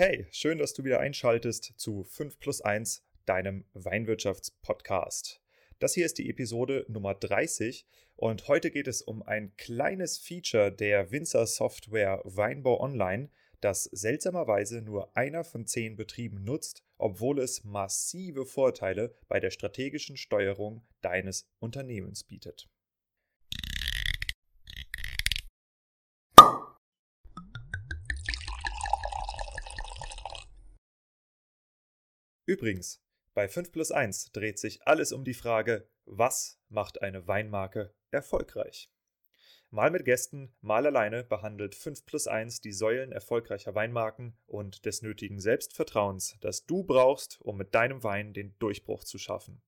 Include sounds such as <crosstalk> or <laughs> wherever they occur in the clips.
Hey, schön, dass du wieder einschaltest zu 5 plus 1, deinem Weinwirtschaftspodcast. Das hier ist die Episode Nummer 30 und heute geht es um ein kleines Feature der Winzer Software Weinbau Online, das seltsamerweise nur einer von zehn Betrieben nutzt, obwohl es massive Vorteile bei der strategischen Steuerung deines Unternehmens bietet. Übrigens, bei 5 plus 1 dreht sich alles um die Frage, was macht eine Weinmarke erfolgreich? Mal mit Gästen, mal alleine behandelt 5 plus 1 die Säulen erfolgreicher Weinmarken und des nötigen Selbstvertrauens, das du brauchst, um mit deinem Wein den Durchbruch zu schaffen.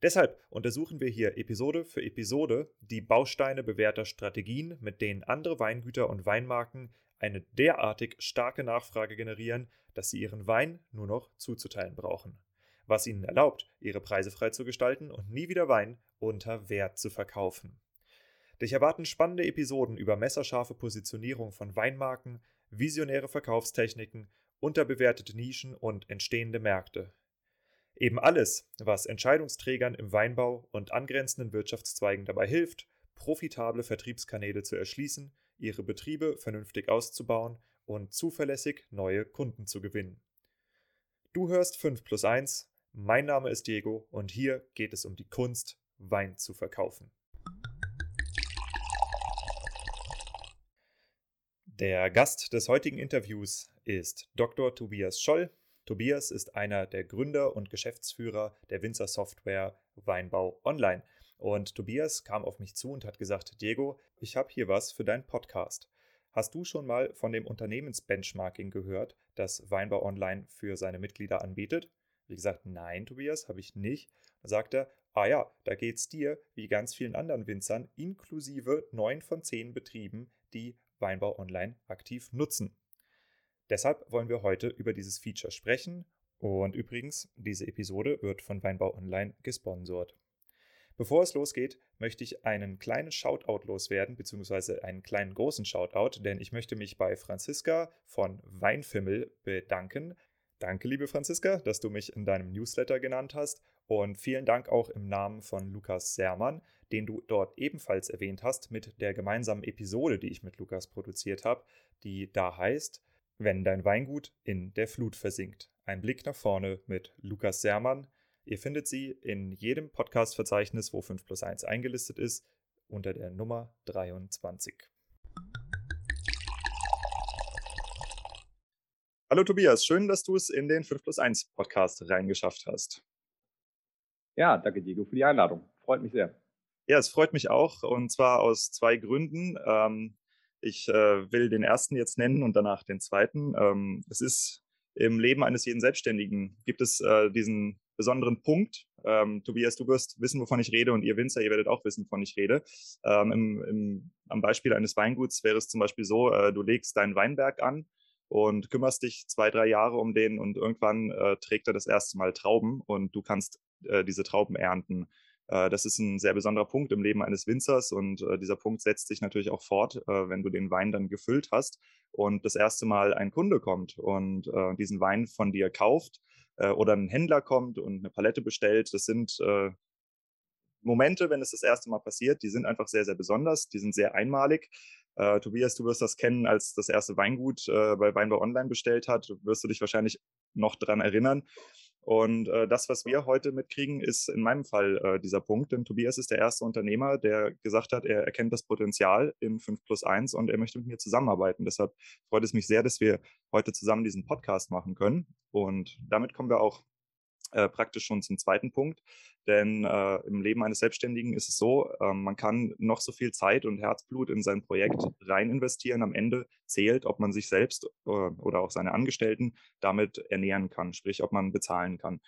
Deshalb untersuchen wir hier Episode für Episode die Bausteine bewährter Strategien, mit denen andere Weingüter und Weinmarken eine derartig starke Nachfrage generieren, dass sie ihren Wein nur noch zuzuteilen brauchen, was ihnen erlaubt, ihre Preise frei zu gestalten und nie wieder Wein unter Wert zu verkaufen. Dich erwarten spannende Episoden über messerscharfe Positionierung von Weinmarken, visionäre Verkaufstechniken, unterbewertete Nischen und entstehende Märkte. Eben alles, was Entscheidungsträgern im Weinbau und angrenzenden Wirtschaftszweigen dabei hilft, profitable Vertriebskanäle zu erschließen, ihre Betriebe vernünftig auszubauen und zuverlässig neue Kunden zu gewinnen. Du hörst 5 plus 1, mein Name ist Diego und hier geht es um die Kunst, Wein zu verkaufen. Der Gast des heutigen Interviews ist Dr. Tobias Scholl. Tobias ist einer der Gründer und Geschäftsführer der Winzer Software Weinbau Online. Und Tobias kam auf mich zu und hat gesagt, Diego, ich habe hier was für deinen Podcast. Hast du schon mal von dem Unternehmensbenchmarking gehört, das Weinbau Online für seine Mitglieder anbietet? Wie gesagt, nein, Tobias, habe ich nicht. Dann sagt er, ah ja, da geht es dir wie ganz vielen anderen Winzern, inklusive neun von zehn Betrieben, die Weinbau Online aktiv nutzen. Deshalb wollen wir heute über dieses Feature sprechen. Und übrigens, diese Episode wird von Weinbau Online gesponsert. Bevor es losgeht, möchte ich einen kleinen Shoutout loswerden, beziehungsweise einen kleinen großen Shoutout, denn ich möchte mich bei Franziska von Weinfimmel bedanken. Danke, liebe Franziska, dass du mich in deinem Newsletter genannt hast und vielen Dank auch im Namen von Lukas Sermann, den du dort ebenfalls erwähnt hast mit der gemeinsamen Episode, die ich mit Lukas produziert habe, die da heißt, wenn dein Weingut in der Flut versinkt. Ein Blick nach vorne mit Lukas Sermann, Ihr findet sie in jedem Podcast-Verzeichnis, wo 5 plus 1 eingelistet ist, unter der Nummer 23. Hallo Tobias, schön, dass du es in den 5 plus 1 Podcast reingeschafft hast. Ja, danke Diego für die Einladung. Freut mich sehr. Ja, es freut mich auch und zwar aus zwei Gründen. Ähm, ich äh, will den ersten jetzt nennen und danach den zweiten. Ähm, es ist im Leben eines jeden Selbstständigen gibt es äh, diesen besonderen Punkt. Ähm, Tobias, du wirst wissen, wovon ich rede und ihr Winzer, ihr werdet auch wissen, wovon ich rede. Ähm, im, im, am Beispiel eines Weinguts wäre es zum Beispiel so, äh, du legst deinen Weinberg an und kümmerst dich zwei, drei Jahre um den und irgendwann äh, trägt er das erste Mal Trauben und du kannst äh, diese Trauben ernten. Äh, das ist ein sehr besonderer Punkt im Leben eines Winzers und äh, dieser Punkt setzt sich natürlich auch fort, äh, wenn du den Wein dann gefüllt hast und das erste Mal ein Kunde kommt und diesen Wein von dir kauft oder ein Händler kommt und eine Palette bestellt. Das sind Momente, wenn es das erste Mal passiert, die sind einfach sehr, sehr besonders, die sind sehr einmalig. Äh, Tobias, du wirst das kennen, als das erste Weingut äh, bei Weinbau Online bestellt hat, wirst du dich wahrscheinlich noch dran erinnern. Und äh, das, was wir heute mitkriegen, ist in meinem Fall äh, dieser Punkt. Denn Tobias ist der erste Unternehmer, der gesagt hat, er erkennt das Potenzial in 5 plus 1 und er möchte mit mir zusammenarbeiten. Deshalb freut es mich sehr, dass wir heute zusammen diesen Podcast machen können. Und damit kommen wir auch äh, praktisch schon zum zweiten Punkt. Denn äh, im Leben eines Selbstständigen ist es so, äh, man kann noch so viel Zeit und Herzblut in sein Projekt rein investieren. Am Ende zählt, ob man sich selbst äh, oder auch seine Angestellten damit ernähren kann, sprich, ob man bezahlen kann.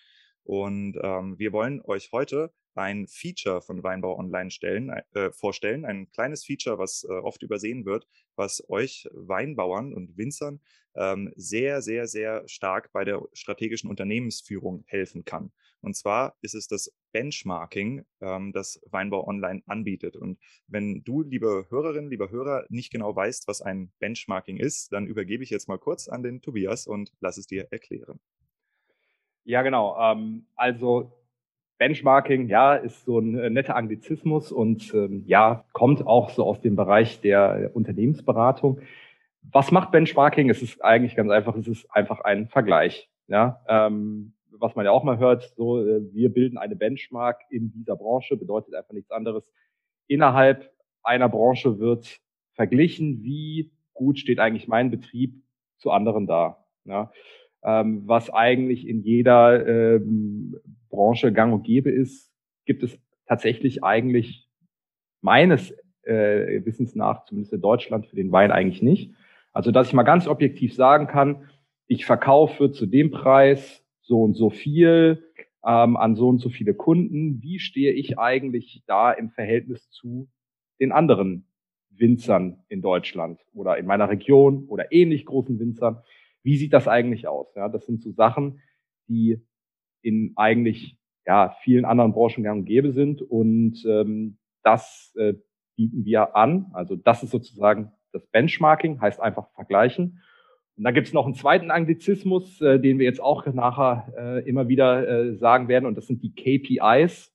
Und ähm, wir wollen euch heute ein Feature von Weinbau Online stellen, äh, vorstellen. Ein kleines Feature, was äh, oft übersehen wird, was euch Weinbauern und Winzern ähm, sehr, sehr, sehr stark bei der strategischen Unternehmensführung helfen kann. Und zwar ist es das Benchmarking, ähm, das Weinbau Online anbietet. Und wenn du, liebe Hörerinnen, lieber Hörer, nicht genau weißt, was ein Benchmarking ist, dann übergebe ich jetzt mal kurz an den Tobias und lass es dir erklären. Ja, genau. Ähm, also Benchmarking, ja, ist so ein äh, netter Anglizismus und ähm, ja, kommt auch so aus dem Bereich der Unternehmensberatung. Was macht Benchmarking? Es ist eigentlich ganz einfach, es ist einfach ein Vergleich. Ja, ähm, was man ja auch mal hört, so äh, wir bilden eine Benchmark in dieser Branche, bedeutet einfach nichts anderes. Innerhalb einer Branche wird verglichen, wie gut steht eigentlich mein Betrieb zu anderen da. Ja? Ähm, was eigentlich in jeder ähm, Branche gang und gäbe ist, gibt es tatsächlich eigentlich meines äh, Wissens nach, zumindest in Deutschland, für den Wein eigentlich nicht. Also, dass ich mal ganz objektiv sagen kann, ich verkaufe zu dem Preis so und so viel ähm, an so und so viele Kunden. Wie stehe ich eigentlich da im Verhältnis zu den anderen Winzern in Deutschland oder in meiner Region oder ähnlich großen Winzern? Wie sieht das eigentlich aus? Ja, das sind so Sachen, die in eigentlich ja, vielen anderen Branchen gang und gäbe sind. Und ähm, das äh, bieten wir an. Also das ist sozusagen das Benchmarking, heißt einfach vergleichen. Und da gibt es noch einen zweiten Anglizismus, äh, den wir jetzt auch nachher äh, immer wieder äh, sagen werden, und das sind die KPIs.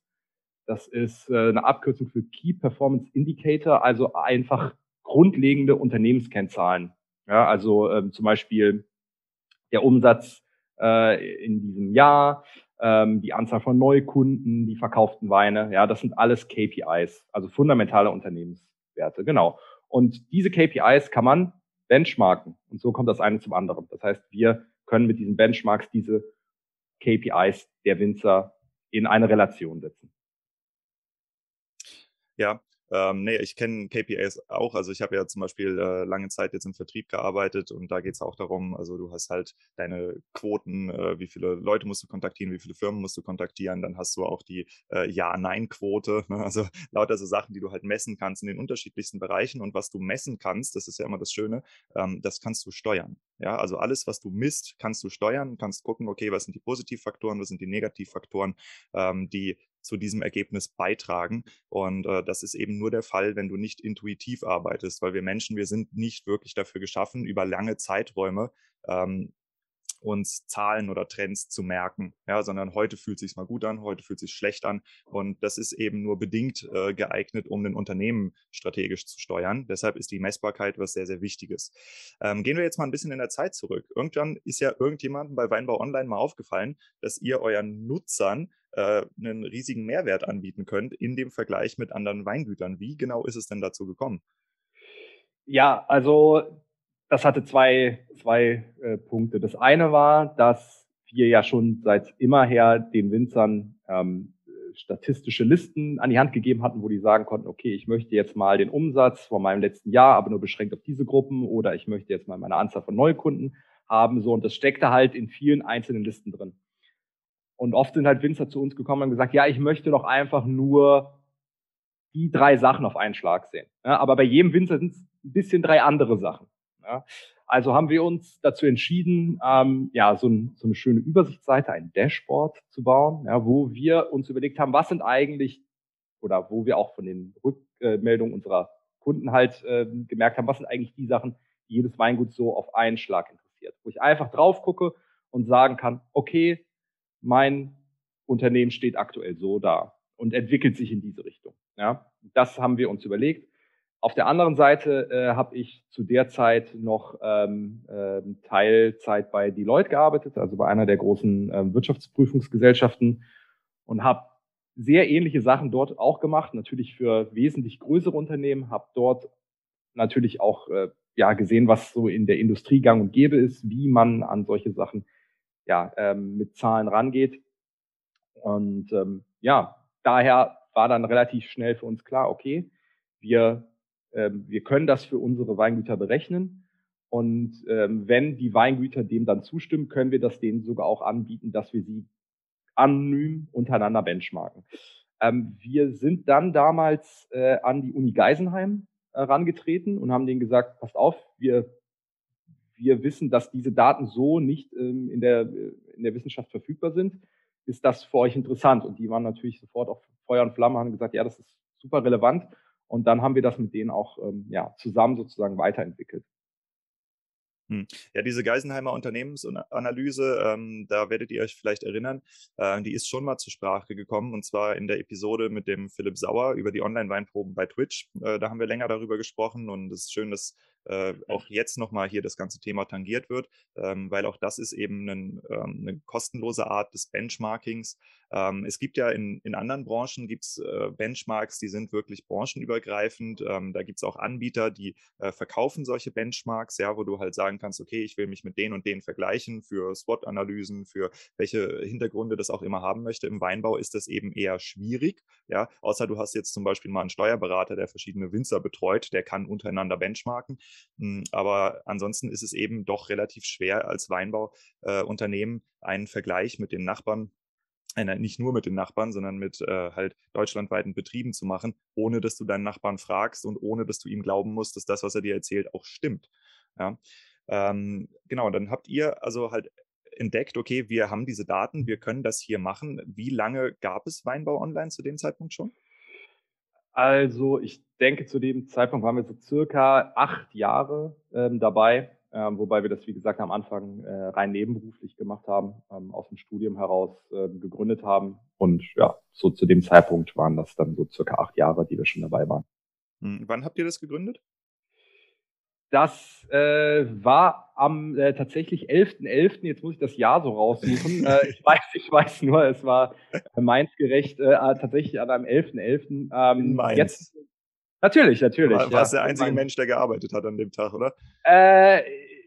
Das ist äh, eine Abkürzung für Key Performance Indicator, also einfach grundlegende Unternehmenskennzahlen. Ja, also ähm, zum Beispiel der Umsatz äh, in diesem Jahr, ähm, die Anzahl von Neukunden, die verkauften Weine, ja, das sind alles KPIs, also fundamentale Unternehmenswerte, genau. Und diese KPIs kann man benchmarken und so kommt das eine zum anderen. Das heißt, wir können mit diesen Benchmarks diese KPIs der Winzer in eine Relation setzen. Ja, ähm, nee, ich kenne KPIs auch. Also ich habe ja zum Beispiel äh, lange Zeit jetzt im Vertrieb gearbeitet und da geht es auch darum, also du hast halt deine Quoten, äh, wie viele Leute musst du kontaktieren, wie viele Firmen musst du kontaktieren, dann hast du auch die äh, Ja-Nein-Quote, <laughs> ne? also lauter so Sachen, die du halt messen kannst in den unterschiedlichsten Bereichen und was du messen kannst, das ist ja immer das Schöne, ähm, das kannst du steuern. Ja, also alles, was du misst, kannst du steuern, kannst gucken, okay, was sind die Positivfaktoren, was sind die Negativfaktoren, ähm, die zu diesem Ergebnis beitragen. Und äh, das ist eben nur der Fall, wenn du nicht intuitiv arbeitest, weil wir Menschen, wir sind nicht wirklich dafür geschaffen, über lange Zeiträume ähm, uns Zahlen oder Trends zu merken, ja, sondern heute fühlt sich mal gut an, heute fühlt sich schlecht an und das ist eben nur bedingt äh, geeignet, um ein Unternehmen strategisch zu steuern. Deshalb ist die Messbarkeit was sehr, sehr Wichtiges. Ähm, gehen wir jetzt mal ein bisschen in der Zeit zurück. Irgendwann ist ja irgendjemandem bei Weinbau Online mal aufgefallen, dass ihr euren Nutzern äh, einen riesigen Mehrwert anbieten könnt in dem Vergleich mit anderen Weingütern. Wie genau ist es denn dazu gekommen? Ja, also das hatte zwei, zwei äh, Punkte. Das eine war, dass wir ja schon seit immer her den Winzern ähm, statistische Listen an die Hand gegeben hatten, wo die sagen konnten, okay, ich möchte jetzt mal den Umsatz von meinem letzten Jahr, aber nur beschränkt auf diese Gruppen oder ich möchte jetzt mal meine Anzahl von Neukunden haben, so und das steckte halt in vielen einzelnen Listen drin. Und oft sind halt Winzer zu uns gekommen und gesagt, ja, ich möchte doch einfach nur die drei Sachen auf einen Schlag sehen. Ja, aber bei jedem Winzer sind es ein bisschen drei andere Sachen. Ja. Also haben wir uns dazu entschieden, ähm, ja, so, ein, so, eine schöne Übersichtsseite, ein Dashboard zu bauen, ja, wo wir uns überlegt haben, was sind eigentlich, oder wo wir auch von den Rückmeldungen unserer Kunden halt äh, gemerkt haben, was sind eigentlich die Sachen, die jedes Weingut so auf einen Schlag interessiert. Wo ich einfach drauf gucke und sagen kann, okay, mein Unternehmen steht aktuell so da und entwickelt sich in diese Richtung. Ja, das haben wir uns überlegt. Auf der anderen Seite äh, habe ich zu der Zeit noch ähm, äh, Teilzeit bei Deloitte gearbeitet, also bei einer der großen äh, Wirtschaftsprüfungsgesellschaften und habe sehr ähnliche Sachen dort auch gemacht, natürlich für wesentlich größere Unternehmen, habe dort natürlich auch äh, ja gesehen, was so in der Industrie gang und gäbe ist, wie man an solche Sachen ja, ähm, mit Zahlen rangeht. Und ähm, ja, daher war dann relativ schnell für uns klar, okay, wir, wir können das für unsere Weingüter berechnen. Und ähm, wenn die Weingüter dem dann zustimmen, können wir das denen sogar auch anbieten, dass wir sie anonym untereinander benchmarken. Ähm, wir sind dann damals äh, an die Uni Geisenheim herangetreten und haben denen gesagt, passt auf, wir, wir wissen, dass diese Daten so nicht ähm, in, der, in der Wissenschaft verfügbar sind. Ist das für euch interessant? Und die waren natürlich sofort auf Feuer und Flamme, haben gesagt, ja, das ist super relevant. Und dann haben wir das mit denen auch ähm, ja, zusammen sozusagen weiterentwickelt. Hm. Ja, diese Geisenheimer Unternehmensanalyse, ähm, da werdet ihr euch vielleicht erinnern, äh, die ist schon mal zur Sprache gekommen und zwar in der Episode mit dem Philipp Sauer über die Online-Weinproben bei Twitch. Äh, da haben wir länger darüber gesprochen und es ist schön, dass äh, auch jetzt nochmal hier das ganze Thema tangiert wird, ähm, weil auch das ist eben ein, ähm, eine kostenlose Art des Benchmarkings. Ähm, es gibt ja in, in anderen Branchen gibt's äh, Benchmarks, die sind wirklich branchenübergreifend. Ähm, da gibt es auch Anbieter, die äh, verkaufen solche Benchmarks, ja, wo du halt sagen kannst, okay, ich will mich mit den und den vergleichen für SWOT-Analysen, für welche Hintergründe das auch immer haben möchte. Im Weinbau ist das eben eher schwierig, ja, außer du hast jetzt zum Beispiel mal einen Steuerberater, der verschiedene Winzer betreut, der kann untereinander benchmarken. Hm, aber ansonsten ist es eben doch relativ schwer als Weinbauunternehmen äh, einen Vergleich mit den Nachbarn äh, nicht nur mit den Nachbarn, sondern mit äh, halt deutschlandweiten Betrieben zu machen, ohne dass du deinen Nachbarn fragst und ohne dass du ihm glauben musst, dass das, was er dir erzählt, auch stimmt. Ja? Ähm, genau, dann habt ihr also halt entdeckt, okay, wir haben diese Daten, wir können das hier machen. Wie lange gab es Weinbau online zu dem Zeitpunkt schon? Also ich denke, zu dem Zeitpunkt waren wir so circa acht Jahre ähm, dabei, ähm, wobei wir das, wie gesagt, am Anfang äh, rein nebenberuflich gemacht haben, ähm, aus dem Studium heraus äh, gegründet haben. Und ja, so zu dem Zeitpunkt waren das dann so circa acht Jahre, die wir schon dabei waren. Hm, wann habt ihr das gegründet? Das äh, war am äh, tatsächlich 11.11., .11., jetzt muss ich das Jahr so raussuchen. <laughs> äh, ich, weiß, ich weiß nur, es war Mainz gerecht, äh, tatsächlich an einem 11.11. .11. Ähm, Mainz. Jetzt, natürlich, natürlich. War, ja. warst der einzige Mensch, der gearbeitet hat an dem Tag, oder? Äh,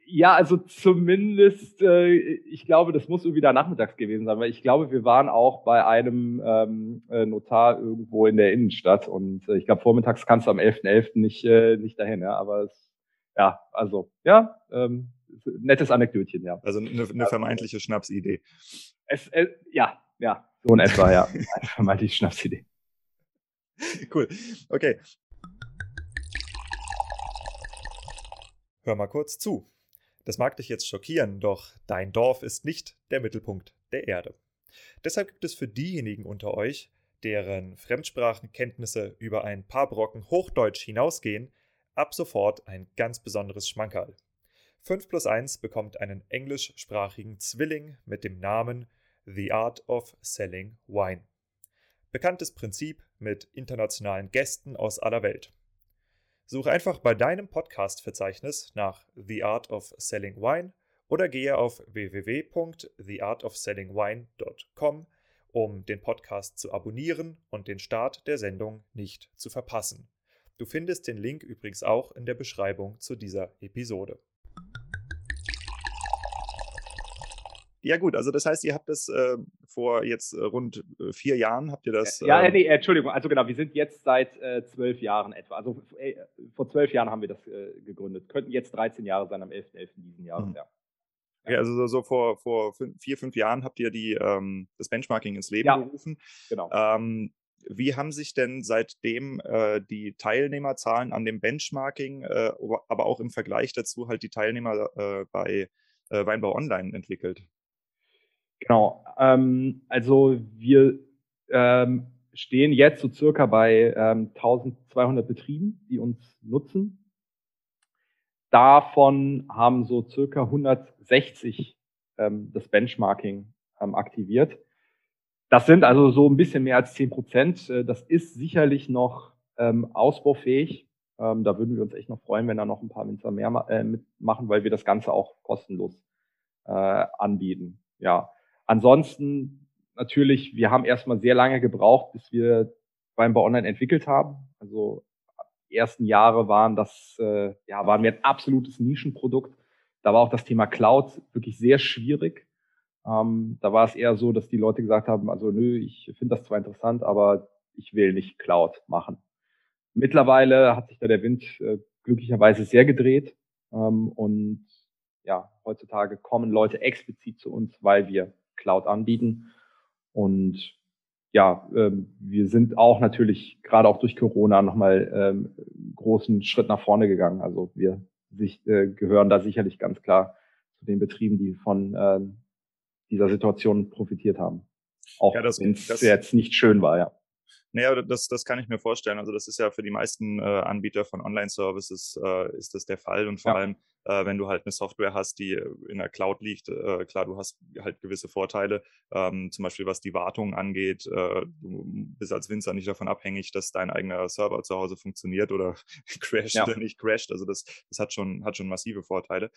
ja, also zumindest, äh, ich glaube, das muss irgendwie da nachmittags gewesen sein, weil ich glaube, wir waren auch bei einem ähm, äh, Notar irgendwo in der Innenstadt und äh, ich glaube, vormittags kannst du am 11.11. .11. nicht, äh, nicht dahin, ja, aber es ja, also, ja, ähm, nettes Anekdötchen, ja. Also eine, eine vermeintliche Schnapsidee. Es, äh, ja, ja, so in etwa, ja. <laughs> Eine vermeintliche Schnapsidee. Cool. Okay. Hör mal kurz zu. Das mag dich jetzt schockieren, doch dein Dorf ist nicht der Mittelpunkt der Erde. Deshalb gibt es für diejenigen unter euch, deren Fremdsprachenkenntnisse über ein paar Brocken Hochdeutsch hinausgehen, ab sofort ein ganz besonderes Schmankerl. 5 plus 1 bekommt einen englischsprachigen Zwilling mit dem Namen The Art of Selling Wine. Bekanntes Prinzip mit internationalen Gästen aus aller Welt. Suche einfach bei deinem Podcast-Verzeichnis nach The Art of Selling Wine oder gehe auf www.theartofsellingwine.com, um den Podcast zu abonnieren und den Start der Sendung nicht zu verpassen. Du findest den Link übrigens auch in der Beschreibung zu dieser Episode. Ja gut, also das heißt, ihr habt das äh, vor jetzt äh, rund äh, vier Jahren, habt ihr das? ja, ähm, nee, Entschuldigung, also genau, wir sind jetzt seit äh, zwölf Jahren etwa. Also äh, vor zwölf Jahren haben wir das äh, gegründet. Könnten jetzt 13 Jahre sein am 11.11. .11. diesen Jahres, mhm. ja. Okay, also so, so, vor, vor fünf, vier, fünf Jahren habt ihr die, ähm, das Benchmarking ins Leben ja, gerufen. Genau. Ähm, wie haben sich denn seitdem äh, die Teilnehmerzahlen an dem Benchmarking, äh, aber auch im Vergleich dazu halt die Teilnehmer äh, bei äh, Weinbau Online entwickelt? Genau. Ähm, also wir ähm, stehen jetzt so circa bei ähm, 1200 Betrieben, die uns nutzen. Davon haben so circa 160 ähm, das Benchmarking ähm, aktiviert. Das sind also so ein bisschen mehr als zehn Prozent. Äh, das ist sicherlich noch ähm, ausbaufähig. Ähm, da würden wir uns echt noch freuen, wenn da noch ein paar Winzer mehr ma äh, mitmachen, weil wir das Ganze auch kostenlos äh, anbieten. Ja. Ansonsten natürlich, wir haben erstmal sehr lange gebraucht, bis wir Weinbau Online entwickelt haben. Also die ersten Jahre waren das, äh, ja, waren wir ein absolutes Nischenprodukt. Da war auch das Thema Cloud wirklich sehr schwierig. Ähm, da war es eher so, dass die Leute gesagt haben, also nö, ich finde das zwar interessant, aber ich will nicht Cloud machen. Mittlerweile hat sich da der Wind äh, glücklicherweise sehr gedreht ähm, und ja, heutzutage kommen Leute explizit zu uns, weil wir Cloud anbieten und ja, ähm, wir sind auch natürlich gerade auch durch Corona nochmal ähm, großen Schritt nach vorne gegangen. Also wir sich, äh, gehören da sicherlich ganz klar zu den Betrieben, die von äh, dieser Situation profitiert haben. Auch ja, wenn es jetzt nicht schön war, ja. Naja, das, das kann ich mir vorstellen. Also das ist ja für die meisten äh, Anbieter von Online-Services äh, ist das der Fall und vor ja. allem, äh, wenn du halt eine Software hast, die in der Cloud liegt, äh, klar, du hast halt gewisse Vorteile, ähm, zum Beispiel was die Wartung angeht. Äh, du bist als Winzer nicht davon abhängig, dass dein eigener Server zu Hause funktioniert oder <laughs> crasht ja. oder nicht crasht. Also das, das hat schon, hat schon massive Vorteile.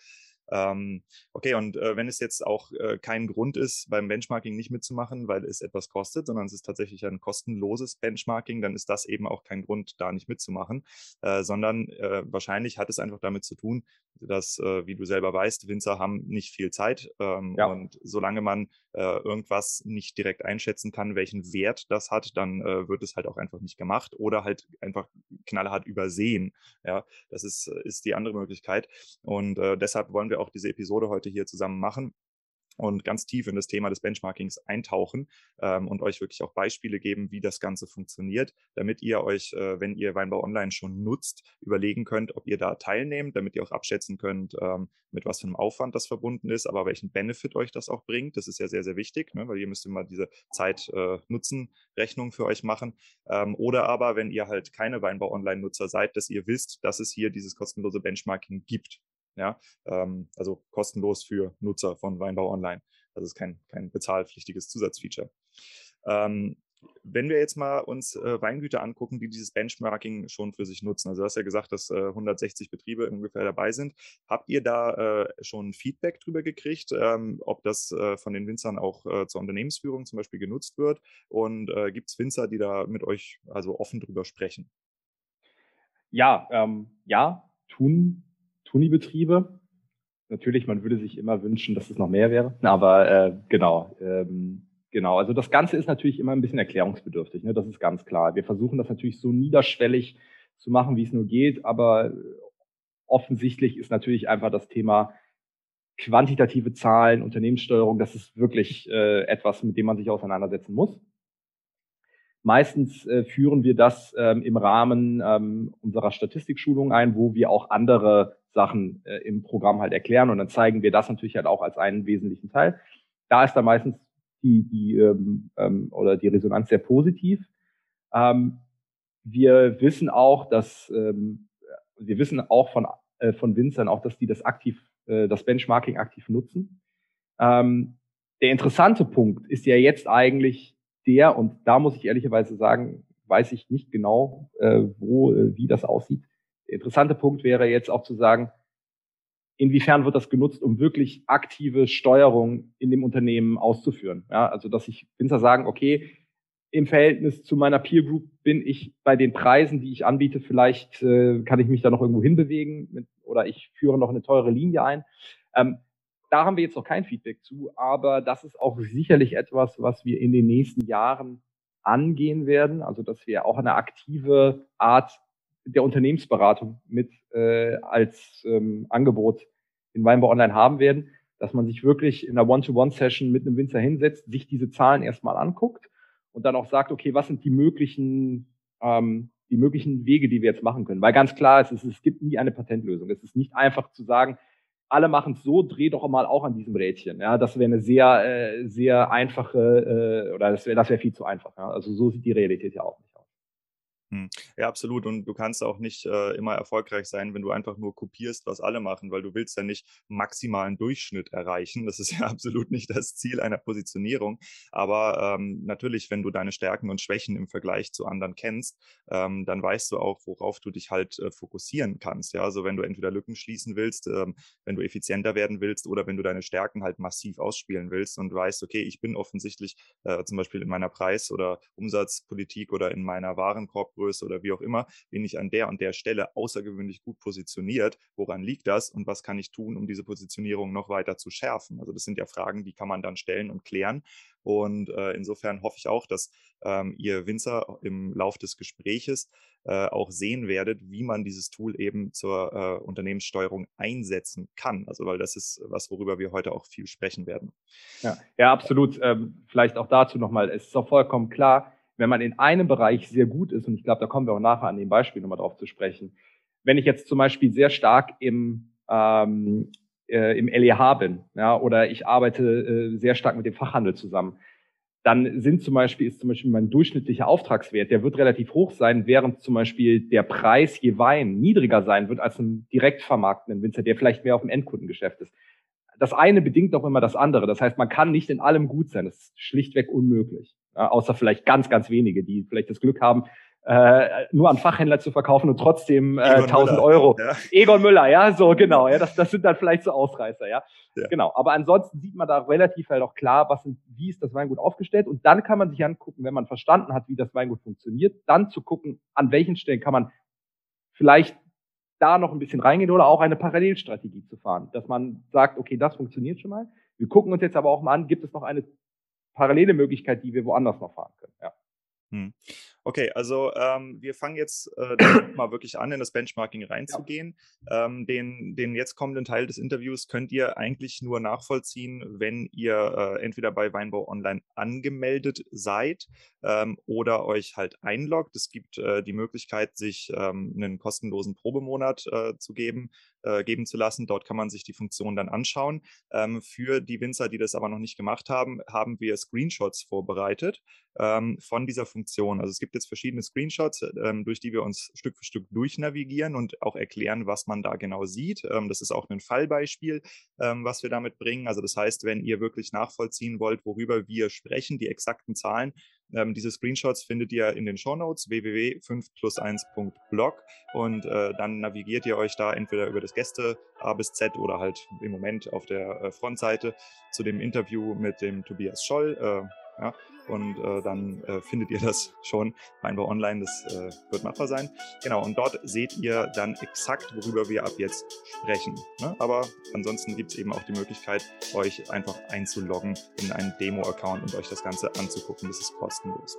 Ähm, okay, und äh, wenn es jetzt auch äh, kein Grund ist, beim Benchmarking nicht mitzumachen, weil es etwas kostet, sondern es ist tatsächlich ein kostenloses Benchmarking, dann ist das eben auch kein Grund, da nicht mitzumachen, äh, sondern äh, wahrscheinlich hat es einfach damit zu tun, dass, äh, wie du selber weißt, Winzer haben nicht viel Zeit ähm, ja. und solange man äh, irgendwas nicht direkt einschätzen kann, welchen Wert das hat, dann wird es halt auch einfach nicht gemacht oder halt einfach knallhart übersehen. Ja, das ist, ist die andere Möglichkeit und deshalb wollen wir auch diese Episode heute hier zusammen machen und ganz tief in das Thema des Benchmarkings eintauchen ähm, und euch wirklich auch Beispiele geben, wie das Ganze funktioniert, damit ihr euch, äh, wenn ihr Weinbau Online schon nutzt, überlegen könnt, ob ihr da teilnehmt, damit ihr auch abschätzen könnt, ähm, mit was für einem Aufwand das verbunden ist, aber welchen Benefit euch das auch bringt. Das ist ja sehr, sehr wichtig, ne, weil ihr müsst immer diese Zeit-Nutzen-Rechnung äh, für euch machen. Ähm, oder aber, wenn ihr halt keine Weinbau Online-Nutzer seid, dass ihr wisst, dass es hier dieses kostenlose Benchmarking gibt. Ja, ähm, also kostenlos für Nutzer von Weinbau Online. Das ist kein, kein bezahlpflichtiges Zusatzfeature. Ähm, wenn wir jetzt mal uns äh, Weingüter angucken, die dieses Benchmarking schon für sich nutzen, also du hast ja gesagt, dass äh, 160 Betriebe ungefähr dabei sind. Habt ihr da äh, schon Feedback drüber gekriegt, ähm, ob das äh, von den Winzern auch äh, zur Unternehmensführung zum Beispiel genutzt wird? Und äh, gibt es Winzer, die da mit euch also offen drüber sprechen? Ja, ähm, ja, tun Tunibetriebe. Natürlich, man würde sich immer wünschen, dass es noch mehr wäre. Aber äh, genau, ähm, genau. Also das Ganze ist natürlich immer ein bisschen erklärungsbedürftig. Ne? Das ist ganz klar. Wir versuchen das natürlich so niederschwellig zu machen, wie es nur geht. Aber offensichtlich ist natürlich einfach das Thema quantitative Zahlen, Unternehmenssteuerung. Das ist wirklich äh, etwas, mit dem man sich auseinandersetzen muss. Meistens äh, führen wir das ähm, im Rahmen ähm, unserer Statistikschulung ein, wo wir auch andere Sachen äh, im Programm halt erklären und dann zeigen wir das natürlich halt auch als einen wesentlichen Teil. Da ist dann meistens die, die ähm, ähm, oder die Resonanz sehr positiv. Ähm, wir wissen auch, dass ähm, wir wissen auch von äh, von Winzern auch, dass die das aktiv, äh, das Benchmarking aktiv nutzen. Ähm, der interessante Punkt ist ja jetzt eigentlich der und da muss ich ehrlicherweise sagen, weiß ich nicht genau, äh, wo äh, wie das aussieht. Der interessante Punkt wäre jetzt auch zu sagen, inwiefern wird das genutzt, um wirklich aktive Steuerung in dem Unternehmen auszuführen. Ja, also dass ich Winzer sagen, okay, im Verhältnis zu meiner Peer Group bin ich bei den Preisen, die ich anbiete, vielleicht äh, kann ich mich da noch irgendwo hinbewegen mit, oder ich führe noch eine teure Linie ein. Ähm, da haben wir jetzt noch kein Feedback zu, aber das ist auch sicherlich etwas, was wir in den nächsten Jahren angehen werden. Also dass wir auch eine aktive Art der Unternehmensberatung mit äh, als ähm, Angebot in Weinbau Online haben werden, dass man sich wirklich in einer One-to-One-Session mit einem Winzer hinsetzt, sich diese Zahlen erstmal anguckt und dann auch sagt, okay, was sind die möglichen, ähm, die möglichen Wege, die wir jetzt machen können? Weil ganz klar ist, es, es gibt nie eine Patentlösung. Es ist nicht einfach zu sagen, alle machen es so, dreh doch mal auch an diesem Rädchen. Ja, das wäre eine sehr, äh, sehr einfache, äh, oder das wäre das wär viel zu einfach. Ja? Also so sieht die Realität ja auch nicht. Hm. Ja, absolut. Und du kannst auch nicht äh, immer erfolgreich sein, wenn du einfach nur kopierst, was alle machen, weil du willst ja nicht maximalen Durchschnitt erreichen. Das ist <laughs> ja absolut nicht das Ziel einer Positionierung. Aber ähm, natürlich, wenn du deine Stärken und Schwächen im Vergleich zu anderen kennst, ähm, dann weißt du auch, worauf du dich halt äh, fokussieren kannst. Ja, also wenn du entweder Lücken schließen willst, ähm, wenn du effizienter werden willst oder wenn du deine Stärken halt massiv ausspielen willst und weißt, okay, ich bin offensichtlich äh, zum Beispiel in meiner Preis- oder Umsatzpolitik oder in meiner Warenkorb Fondsgröße oder wie auch immer, bin ich an der und der Stelle außergewöhnlich gut positioniert. Woran liegt das und was kann ich tun, um diese Positionierung noch weiter zu schärfen? Also das sind ja Fragen, die kann man dann stellen und klären. Und äh, insofern hoffe ich auch, dass ähm, ihr Winzer im Lauf des Gespräches äh, auch sehen werdet, wie man dieses Tool eben zur äh, Unternehmenssteuerung einsetzen kann. Also weil das ist was, worüber wir heute auch viel sprechen werden. Ja, ja absolut. Ähm, vielleicht auch dazu nochmal. Es ist auch vollkommen klar, wenn man in einem Bereich sehr gut ist, und ich glaube, da kommen wir auch nachher an dem Beispiel nochmal drauf zu sprechen, wenn ich jetzt zum Beispiel sehr stark im, ähm, äh, im LEH bin, ja, oder ich arbeite äh, sehr stark mit dem Fachhandel zusammen, dann sind zum Beispiel, ist zum Beispiel mein durchschnittlicher Auftragswert, der wird relativ hoch sein, während zum Beispiel der Preis je Wein niedriger sein wird als ein direkt vermarktenden Winzer, der vielleicht mehr auf dem Endkundengeschäft ist. Das eine bedingt auch immer das andere. Das heißt, man kann nicht in allem gut sein. Das ist schlichtweg unmöglich. Ja, außer vielleicht ganz, ganz wenige, die vielleicht das Glück haben, äh, nur an Fachhändler zu verkaufen und trotzdem äh, 1000 Müller, Euro. Ja. Egon Müller, ja, so genau. Ja, das, das sind dann vielleicht so Ausreißer, ja. ja. Genau. Aber ansonsten sieht man da relativ halt auch klar, was sind, wie ist das Weingut aufgestellt. Und dann kann man sich angucken, wenn man verstanden hat, wie das Weingut funktioniert, dann zu gucken, an welchen Stellen kann man vielleicht da noch ein bisschen reingehen oder auch eine Parallelstrategie zu fahren, dass man sagt, okay, das funktioniert schon mal. Wir gucken uns jetzt aber auch mal an, gibt es noch eine parallele Möglichkeit, die wir woanders noch fahren können. Ja. Hm. Okay, also ähm, wir fangen jetzt äh, mal wirklich an, in das Benchmarking reinzugehen. Ja. Ähm, den, den jetzt kommenden Teil des Interviews könnt ihr eigentlich nur nachvollziehen, wenn ihr äh, entweder bei Weinbau Online angemeldet seid ähm, oder euch halt einloggt. Es gibt äh, die Möglichkeit, sich ähm, einen kostenlosen Probemonat äh, zu geben, äh, geben zu lassen. Dort kann man sich die Funktion dann anschauen. Ähm, für die Winzer, die das aber noch nicht gemacht haben, haben wir Screenshots vorbereitet ähm, von dieser Funktion. Also es gibt jetzt verschiedene Screenshots, ähm, durch die wir uns Stück für Stück durchnavigieren und auch erklären, was man da genau sieht. Ähm, das ist auch ein Fallbeispiel, ähm, was wir damit bringen. Also das heißt, wenn ihr wirklich nachvollziehen wollt, worüber wir sprechen, die exakten Zahlen, ähm, diese Screenshots findet ihr in den Shownotes www.5plus1.blog und äh, dann navigiert ihr euch da entweder über das Gäste A bis Z oder halt im Moment auf der äh, Frontseite zu dem Interview mit dem Tobias Scholl. Äh, ja, und äh, dann äh, findet ihr das schon Weinbau Online, das äh, wird machbar sein. Genau, und dort seht ihr dann exakt, worüber wir ab jetzt sprechen. Ne? Aber ansonsten gibt es eben auch die Möglichkeit, euch einfach einzuloggen in einen Demo-Account und euch das Ganze anzugucken. Das ist kostenlos.